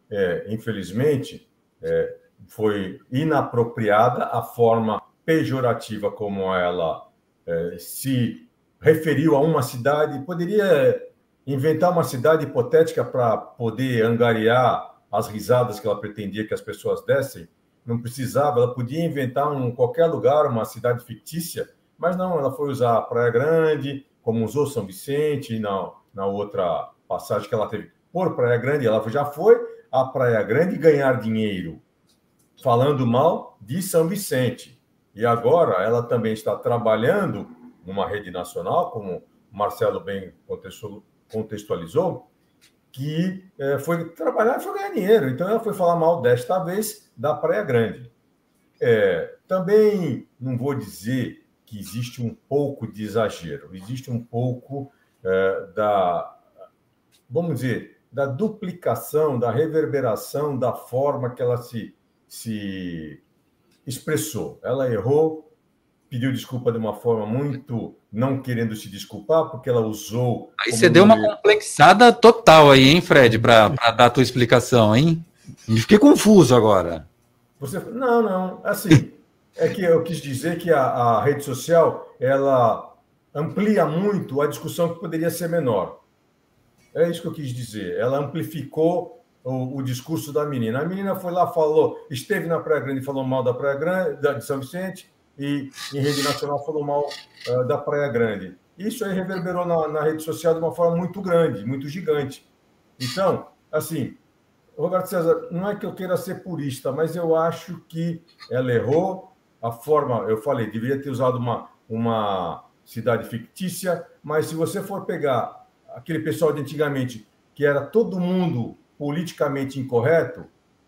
É, infelizmente, é, foi inapropriada a forma pejorativa como ela é, se referiu a uma cidade. Poderia inventar uma cidade hipotética para poder angariar as risadas que ela pretendia que as pessoas dessem. Não precisava, ela podia inventar um qualquer lugar, uma cidade fictícia, mas não, ela foi usar a Praia Grande, como usou São Vicente, na, na outra passagem que ela teve por Praia Grande, ela já foi a Praia Grande ganhar dinheiro falando mal de São Vicente. E agora ela também está trabalhando numa rede nacional, como Marcelo bem contextualizou, que é, foi trabalhar e foi ganhar dinheiro. Então ela foi falar mal desta vez da Praia Grande. É, também não vou dizer que existe um pouco de exagero, existe um pouco é, da, vamos dizer, da duplicação, da reverberação da forma que ela se, se expressou. Ela errou, pediu desculpa de uma forma muito não querendo se desculpar, porque ela usou. Aí você deu uma complexada total aí, hein, Fred, para dar a tua explicação, hein? Me fiquei confuso agora. Você, não, não, assim, [laughs] é que eu quis dizer que a, a rede social ela amplia muito a discussão que poderia ser menor. É isso que eu quis dizer. Ela amplificou o, o, discurso da menina. A menina foi lá, falou, esteve na Praia Grande e falou mal da Praia Grande, da, de São Vicente, e em rede nacional falou mal uh, da Praia Grande. Isso aí reverberou na, na, rede social de uma forma muito grande, muito gigante. Então, assim, Roberto César, não é que eu queira ser purista, mas eu acho que ela errou a forma. Eu falei, deveria ter usado uma, uma cidade fictícia, mas se você for pegar aquele pessoal de antigamente, que era todo mundo politicamente incorreto,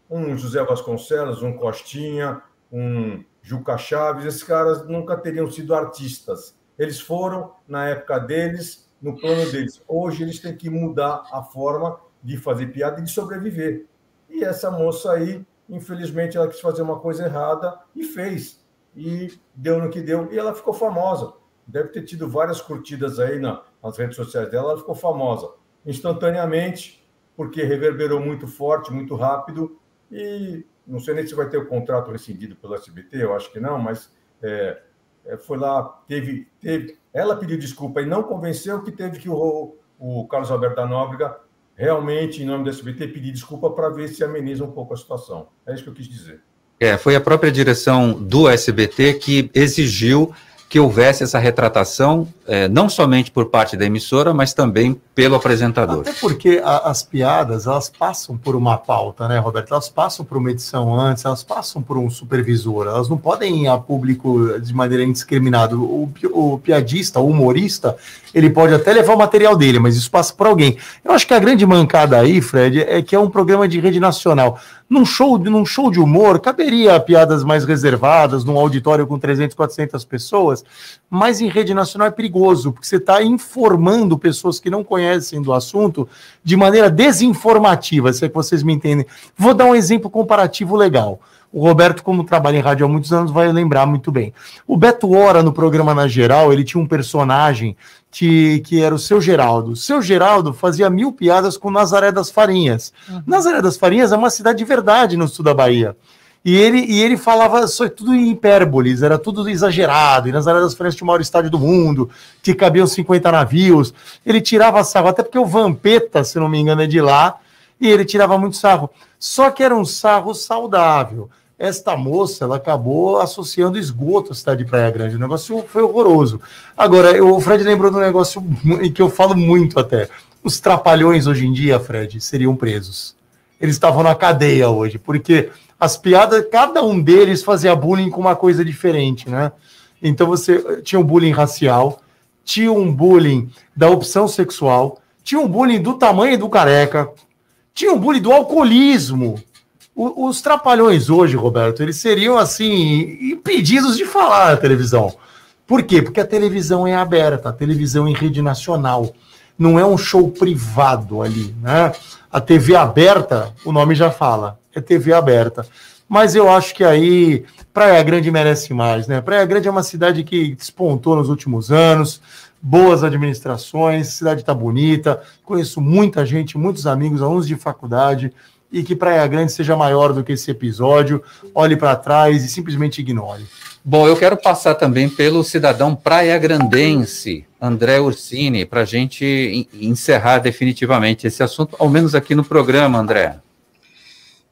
um José Vasconcelos, um Costinha, um Juca Chaves, esses caras nunca teriam sido artistas. Eles foram, na época deles, no plano deles. Hoje eles têm que mudar a forma de fazer piada e de sobreviver. E essa moça aí, infelizmente, ela quis fazer uma coisa errada e fez. E deu no que deu. E ela ficou famosa. Deve ter tido várias curtidas aí na, nas redes sociais dela. Ela ficou famosa instantaneamente, porque reverberou muito forte, muito rápido. E não sei nem se vai ter o contrato rescindido pelo SBT, eu acho que não, mas é, é, foi lá, teve, teve. Ela pediu desculpa e não convenceu que teve que o, o Carlos Alberto da Nóbrega realmente, em nome do SBT, pedir desculpa para ver se ameniza um pouco a situação. É isso que eu quis dizer. É, foi a própria direção do SBT que exigiu que houvesse essa retratação, é, não somente por parte da emissora, mas também pelo apresentador. Até porque a, as piadas, elas passam por uma pauta, né, Roberto? Elas passam por uma edição antes, elas passam por um supervisor, elas não podem ir a público de maneira indiscriminada. O, o piadista, o humorista, ele pode até levar o material dele, mas isso passa por alguém. Eu acho que a grande mancada aí, Fred, é que é um programa de rede nacional. Num show, num show de humor, caberia piadas mais reservadas, num auditório com 300, 400 pessoas, mas em rede nacional é perigoso, porque você está informando pessoas que não conhecem do assunto de maneira desinformativa, se é que vocês me entendem. Vou dar um exemplo comparativo legal. O Roberto, como trabalha em rádio há muitos anos, vai lembrar muito bem. O Beto Hora, no programa Na Geral, ele tinha um personagem que, que era o seu Geraldo. O seu Geraldo fazia mil piadas com Nazaré das Farinhas. Uhum. Nazaré das Farinhas é uma cidade de verdade no sul da Bahia. E ele, e ele falava só tudo em hipérboles, era tudo exagerado. E Nazaré das Farinhas tinha o maior estádio do mundo, que cabiam 50 navios. Ele tirava sarro, até porque o Vampeta, se não me engano, é de lá, e ele tirava muito sarro. Só que era um sarro saudável esta moça ela acabou associando esgoto à cidade de Praia Grande. O negócio foi horroroso. Agora, o Fred lembrou de um negócio que eu falo muito até. Os trapalhões hoje em dia, Fred, seriam presos. Eles estavam na cadeia hoje, porque as piadas, cada um deles fazia bullying com uma coisa diferente, né? Então você tinha um bullying racial, tinha um bullying da opção sexual, tinha um bullying do tamanho do careca, tinha um bullying do alcoolismo, os trapalhões hoje, Roberto, eles seriam assim impedidos de falar na televisão. Por quê? Porque a televisão é aberta, a televisão é em rede nacional. Não é um show privado ali, né? A TV aberta, o nome já fala, é TV aberta. Mas eu acho que aí Praia Grande merece mais, né? Praia Grande é uma cidade que despontou nos últimos anos, boas administrações, a cidade está bonita, conheço muita gente, muitos amigos, alunos de faculdade e que Praia Grande seja maior do que esse episódio. Olhe para trás e simplesmente ignore. Bom, eu quero passar também pelo cidadão praia grandense, André Ursini, para a gente encerrar definitivamente esse assunto, ao menos aqui no programa, André.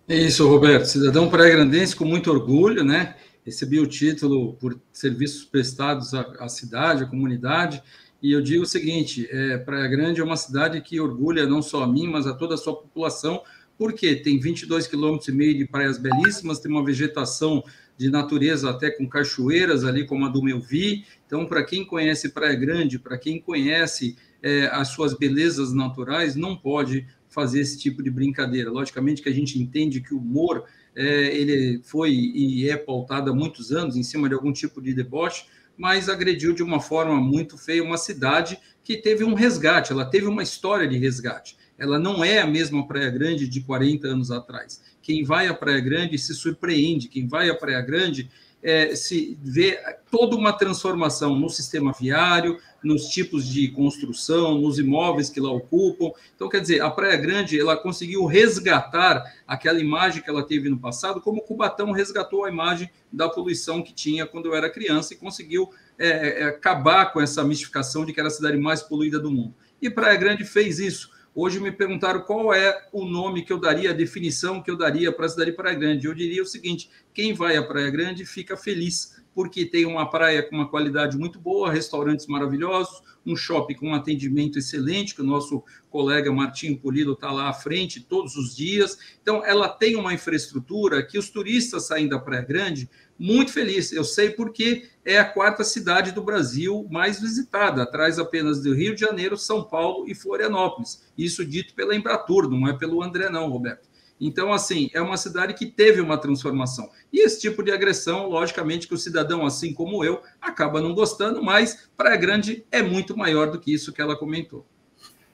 É isso, Roberto. Cidadão praia grandense com muito orgulho, né? Recebi o título por serviços prestados à, à cidade, à comunidade, e eu digo o seguinte: é, Praia Grande é uma cidade que orgulha não só a mim, mas a toda a sua população, porque tem 22 quilômetros e meio de praias belíssimas, tem uma vegetação de natureza até com cachoeiras ali como a do Melvi. Então, para quem conhece Praia Grande, para quem conhece é, as suas belezas naturais, não pode fazer esse tipo de brincadeira. Logicamente que a gente entende que o humor é, ele foi e é pautado há muitos anos em cima de algum tipo de deboche, mas agrediu de uma forma muito feia uma cidade que teve um resgate, ela teve uma história de resgate ela não é a mesma Praia Grande de 40 anos atrás. Quem vai à Praia Grande se surpreende, quem vai à Praia Grande é, se vê toda uma transformação no sistema viário, nos tipos de construção, nos imóveis que lá ocupam. Então, quer dizer, a Praia Grande ela conseguiu resgatar aquela imagem que ela teve no passado, como o Cubatão resgatou a imagem da poluição que tinha quando eu era criança e conseguiu é, é acabar com essa mistificação de que era a cidade mais poluída do mundo. E Praia Grande fez isso Hoje me perguntaram qual é o nome que eu daria, a definição que eu daria para a cidade de Praia Grande. Eu diria o seguinte: quem vai à Praia Grande fica feliz, porque tem uma praia com uma qualidade muito boa, restaurantes maravilhosos, um shopping com um atendimento excelente, que o nosso colega Martinho Polido está lá à frente todos os dias. Então, ela tem uma infraestrutura que os turistas saem da Praia Grande muito feliz. Eu sei porque é a quarta cidade do Brasil mais visitada, atrás apenas do Rio de Janeiro, São Paulo e Florianópolis. Isso dito pela Embratur, não é pelo André, não, Roberto. Então, assim, é uma cidade que teve uma transformação. E esse tipo de agressão, logicamente, que o cidadão, assim como eu, acaba não gostando, mas Praia Grande é muito maior do que isso que ela comentou.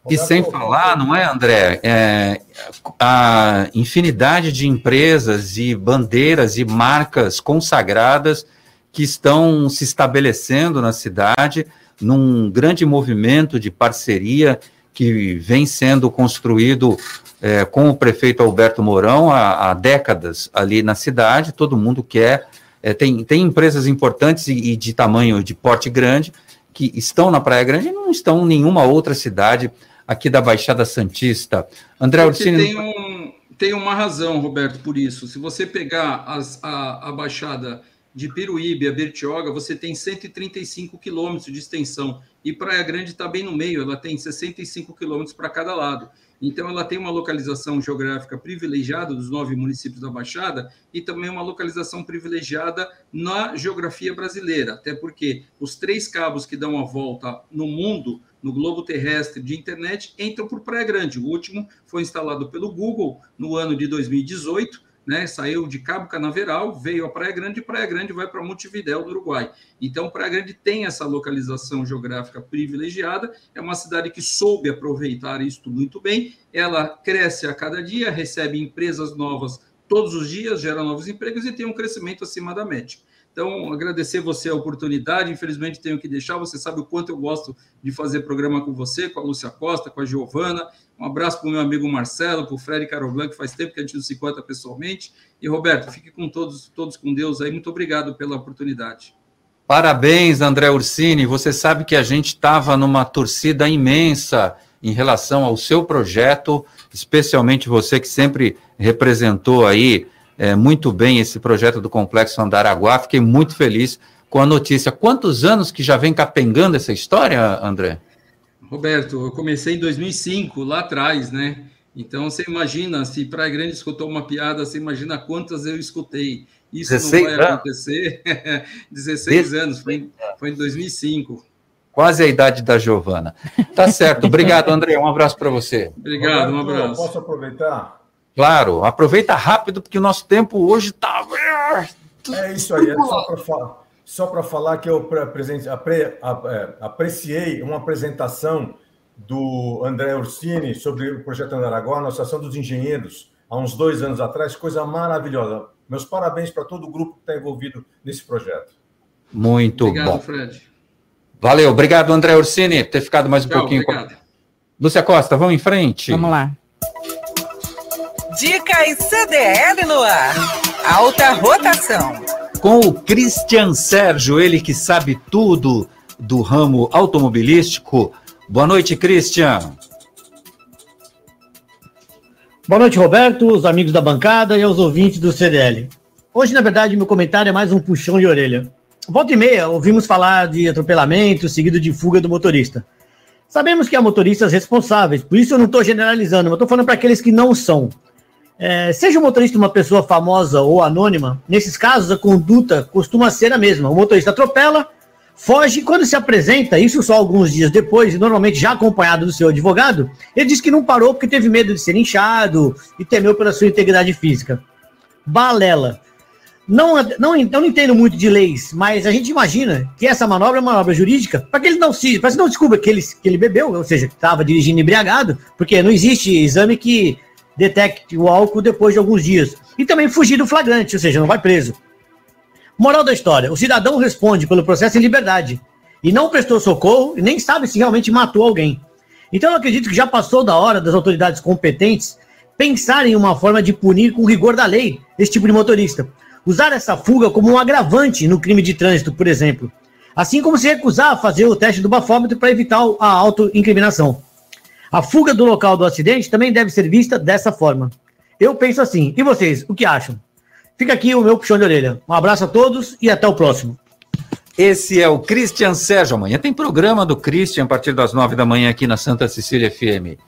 E sem falar, não é, André, é, a infinidade de empresas e bandeiras e marcas consagradas que estão se estabelecendo na cidade num grande movimento de parceria que vem sendo construído é, com o prefeito Alberto Mourão há, há, décadas ali na cidade. Todo mundo quer. É, tem, tem empresas importantes e, e de tamanho, de porte grande, que estão na Praia Grande e não estão em nenhuma outra cidade aqui da Baixada Santista. André Ursini... Tem, um, tem uma razão, Roberto, por isso. Se você pegar as, a, a Baixada de Piruíbe a Bertioga, você tem 135 quilômetros de extensão. E Praia Grande está bem no meio, ela tem 65 quilômetros para cada lado. Então, ela tem uma localização geográfica privilegiada dos nove municípios da Baixada e também uma localização privilegiada na geografia brasileira, até porque os três cabos que dão a volta no mundo, no globo terrestre de internet, entram por Praia Grande. O último foi instalado pelo Google no ano de 2018 né, saiu de Cabo Canaveral, veio a Praia Grande e Praia Grande vai para Montevidéu, do Uruguai. Então, Praia Grande tem essa localização geográfica privilegiada, é uma cidade que soube aproveitar isso muito bem, ela cresce a cada dia, recebe empresas novas todos os dias, gera novos empregos e tem um crescimento acima da média. Então, agradecer você a oportunidade. Infelizmente, tenho que deixar. Você sabe o quanto eu gosto de fazer programa com você, com a Lúcia Costa, com a Giovana. Um abraço para o meu amigo Marcelo, para o Fred Caroblan, que faz tempo que a gente não se encontra pessoalmente. E, Roberto, fique com todos, todos com Deus aí. Muito obrigado pela oportunidade. Parabéns, André Ursini. Você sabe que a gente estava numa torcida imensa em relação ao seu projeto, especialmente você que sempre representou aí é, muito bem esse projeto do Complexo Andaraguá. Fiquei muito feliz com a notícia. Quantos anos que já vem capengando essa história, André? Roberto, eu comecei em 2005, lá atrás, né? Então você imagina, se Praia Grande escutou uma piada, você imagina quantas eu escutei. Isso não vai acontecer. [laughs] 16 anos, foi em, foi em 2005. Quase a idade da Giovana. Tá certo. Obrigado, André. Um abraço para você. Obrigado, um abraço. Posso aproveitar? Claro, aproveita rápido, porque o nosso tempo hoje está. É isso aí, é só para falar, só para falar que eu apre, é, apreciei uma apresentação do André Ursini sobre o projeto Andaraguá, na Associação dos Engenheiros, há uns dois anos atrás, coisa maravilhosa. Meus parabéns para todo o grupo que está envolvido nesse projeto. Muito obrigado, bom. Obrigado, Fred. Valeu, obrigado, André Ursini, por ter ficado mais um Tchau, pouquinho. Obrigado. Lúcia Costa, vamos em frente. Vamos lá. Dicas CDL no ar. Alta rotação. Com o Christian Sérgio, ele que sabe tudo do ramo automobilístico. Boa noite, Christian. Boa noite, Roberto, os amigos da bancada e aos ouvintes do CDL. Hoje, na verdade, meu comentário é mais um puxão de orelha. Volta e meia, ouvimos falar de atropelamento seguido de fuga do motorista. Sabemos que há motoristas responsáveis, por isso eu não estou generalizando, mas estou falando para aqueles que não são. É, seja o motorista uma pessoa famosa ou anônima, nesses casos a conduta costuma ser a mesma. O motorista atropela, foge e quando se apresenta, isso só alguns dias depois, e normalmente já acompanhado do seu advogado, ele diz que não parou porque teve medo de ser inchado e temeu pela sua integridade física. Balela. Não, não, não entendo muito de leis, mas a gente imagina que essa manobra é uma manobra jurídica para que ele não se, para que não descubra que ele, que ele bebeu, ou seja, que estava dirigindo embriagado, porque não existe exame que detecte o álcool depois de alguns dias. E também fugir do flagrante, ou seja, não vai preso. Moral da história: o cidadão responde pelo processo em liberdade e não prestou socorro e nem sabe se realmente matou alguém. Então eu acredito que já passou da hora das autoridades competentes pensarem em uma forma de punir com rigor da lei esse tipo de motorista. Usar essa fuga como um agravante no crime de trânsito, por exemplo. Assim como se recusar a fazer o teste do bafômetro para evitar a autoincriminação. A fuga do local do acidente também deve ser vista dessa forma. Eu penso assim. E vocês, o que acham? Fica aqui o meu puxão de orelha. Um abraço a todos e até o próximo. Esse é o Christian Sérgio. Amanhã tem programa do Christian a partir das nove da manhã aqui na Santa Cecília FM.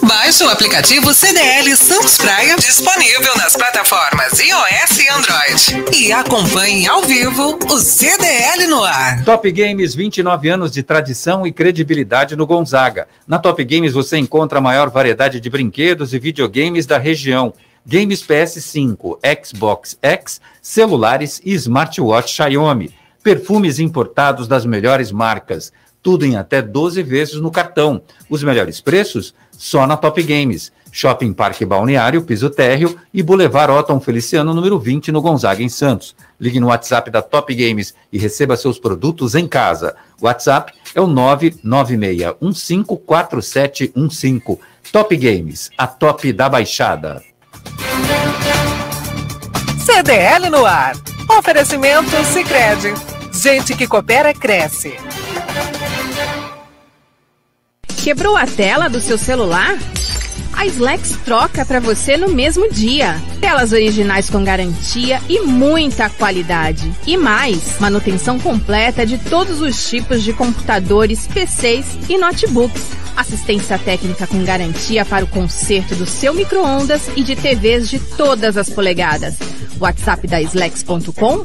Baixe o aplicativo CDL Santos Praia, disponível nas plataformas iOS e Android. E acompanhe ao vivo o CDL no ar. Top Games, 29 anos de tradição e credibilidade no Gonzaga. Na Top Games você encontra a maior variedade de brinquedos e videogames da região. Games PS5, Xbox X, celulares e smartwatch Xiaomi. Perfumes importados das melhores marcas. Tudo em até 12 vezes no cartão. Os melhores preços? Só na Top Games. Shopping Parque Balneário, Piso Térreo e Boulevard Otton Feliciano, número 20, no Gonzaga, em Santos. Ligue no WhatsApp da Top Games e receba seus produtos em casa. O WhatsApp é o 996154715. Top Games, a top da Baixada. CDL no ar. Oferecimento Sicredi. Gente que coopera cresce. Quebrou a tela do seu celular? A Slex troca para você no mesmo dia. Telas originais com garantia e muita qualidade. E mais, manutenção completa de todos os tipos de computadores, PCs e notebooks. Assistência técnica com garantia para o conserto do seu micro-ondas e de TVs de todas as polegadas. WhatsApp da Slex.com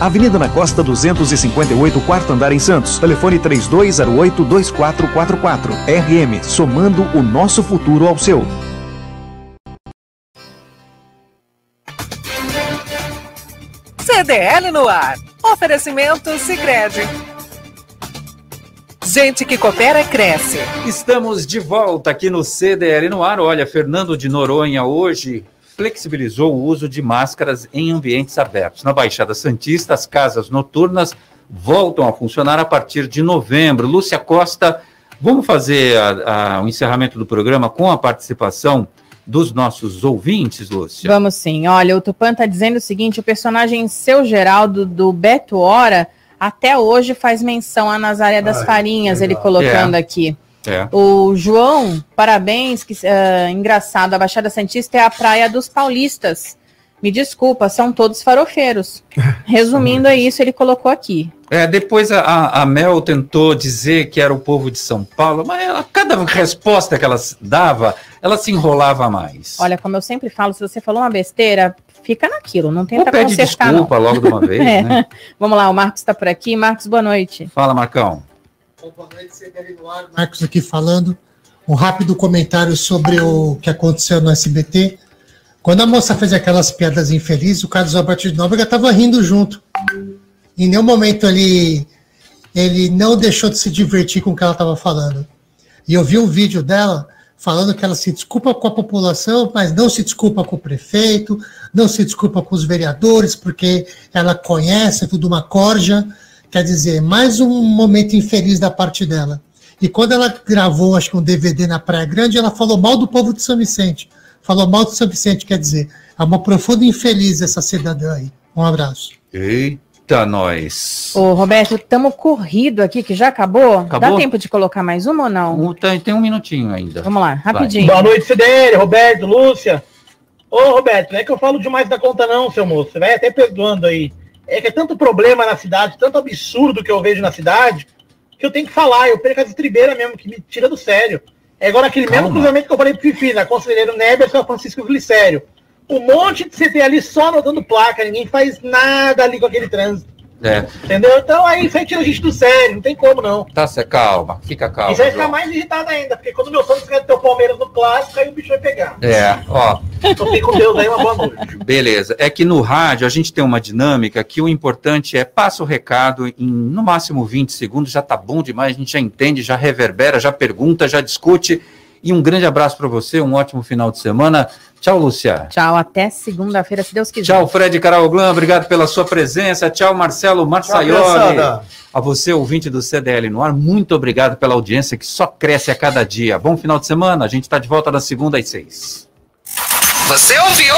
Avenida na Costa 258, quarto andar em Santos. Telefone 3208-2444. RM, somando o nosso futuro ao seu. CDL no ar. Oferecimento Sicredi. Gente que coopera cresce. Estamos de volta aqui no CDL no ar. Olha, Fernando de Noronha hoje flexibilizou o uso de máscaras em ambientes abertos. Na Baixada Santista, as casas noturnas voltam a funcionar a partir de novembro. Lúcia Costa, vamos fazer a, a, o encerramento do programa com a participação dos nossos ouvintes, Lúcia? Vamos sim. Olha, o Tupan está dizendo o seguinte: o personagem Seu Geraldo do Beto Hora até hoje faz menção a Nazaré das Ai, Farinhas, legal. ele colocando é. aqui. É. O João, parabéns, que uh, engraçado, a Baixada Santista é a praia dos paulistas. Me desculpa, são todos farofeiros. [laughs] Resumindo, é isso, ele colocou aqui. É, depois a, a, Mel tentou dizer que era o povo de São Paulo, mas ela, cada resposta que ela dava, ela se enrolava mais. Olha, como eu sempre falo, se você falou uma besteira, fica naquilo, não tenta Ou pede desculpa não. logo de uma vez, é. [laughs] né? Vamos lá, o Marcos está por aqui. Marcos, boa noite. Fala, Marcão. Boa noite, Marcos aqui falando. Um rápido comentário sobre o que aconteceu no SBT. Quando a moça fez aquelas piadas infelizes, o Carlos Alberto de Nóbrega estava rindo junto. Em nenhum momento ele, ele não deixou de se divertir com o que ela estava falando. E eu vi um vídeo dela falando que ela se desculpa com a população, mas não se desculpa com o prefeito, não se desculpa com os vereadores, porque ela conhece tudo uma corja. Quer dizer, mais um momento infeliz da parte dela. E quando ela gravou, acho que um DVD na Praia Grande, ela falou mal do povo de São Vicente. Falou mal de São Vicente, quer dizer, é uma profunda infeliz essa cidadã aí. Um abraço. Eita, nós. Ô, Roberto, estamos corrido aqui, que já acabou. acabou. Dá tempo de colocar mais uma ou não? Tem, tem um minutinho ainda. Vamos lá, rapidinho. Vai. Boa noite, CDL, Roberto, Lúcia. Ô, Roberto, não é que eu falo demais da conta, não, seu moço. Você vai até perdoando aí é que é tanto problema na cidade, tanto absurdo que eu vejo na cidade, que eu tenho que falar. Eu perco as estribeiras mesmo, que me tira do sério. É agora aquele Calma. mesmo cruzamento que eu falei pro Fifi, na Conselheiro Neves e Francisco Glicério. Um monte de CT ali só anotando placa, ninguém faz nada ali com aquele trânsito. É. Entendeu? Então aí você tira a gente do sério, não tem como não. Tá, você calma, fica calma. E você vai ficar mais irritado ainda, porque quando meu quer ter o Palmeiras no clássico, aí o bicho vai pegar. É, ó. Então fique com Deus aí, uma boa noite. Beleza. É que no rádio a gente tem uma dinâmica que o importante é passa o recado em no máximo 20 segundos, já tá bom demais, a gente já entende, já reverbera, já pergunta, já discute. E um grande abraço para você, um ótimo final de semana. Tchau, Lúcia. Tchau, até segunda-feira, se Deus quiser. Tchau, Fred Caralglan, obrigado pela sua presença. Tchau, Marcelo Marçaioli. A você, ouvinte do CDL no ar, muito obrigado pela audiência que só cresce a cada dia. Bom final de semana, a gente está de volta na segunda às seis. Você ouviu?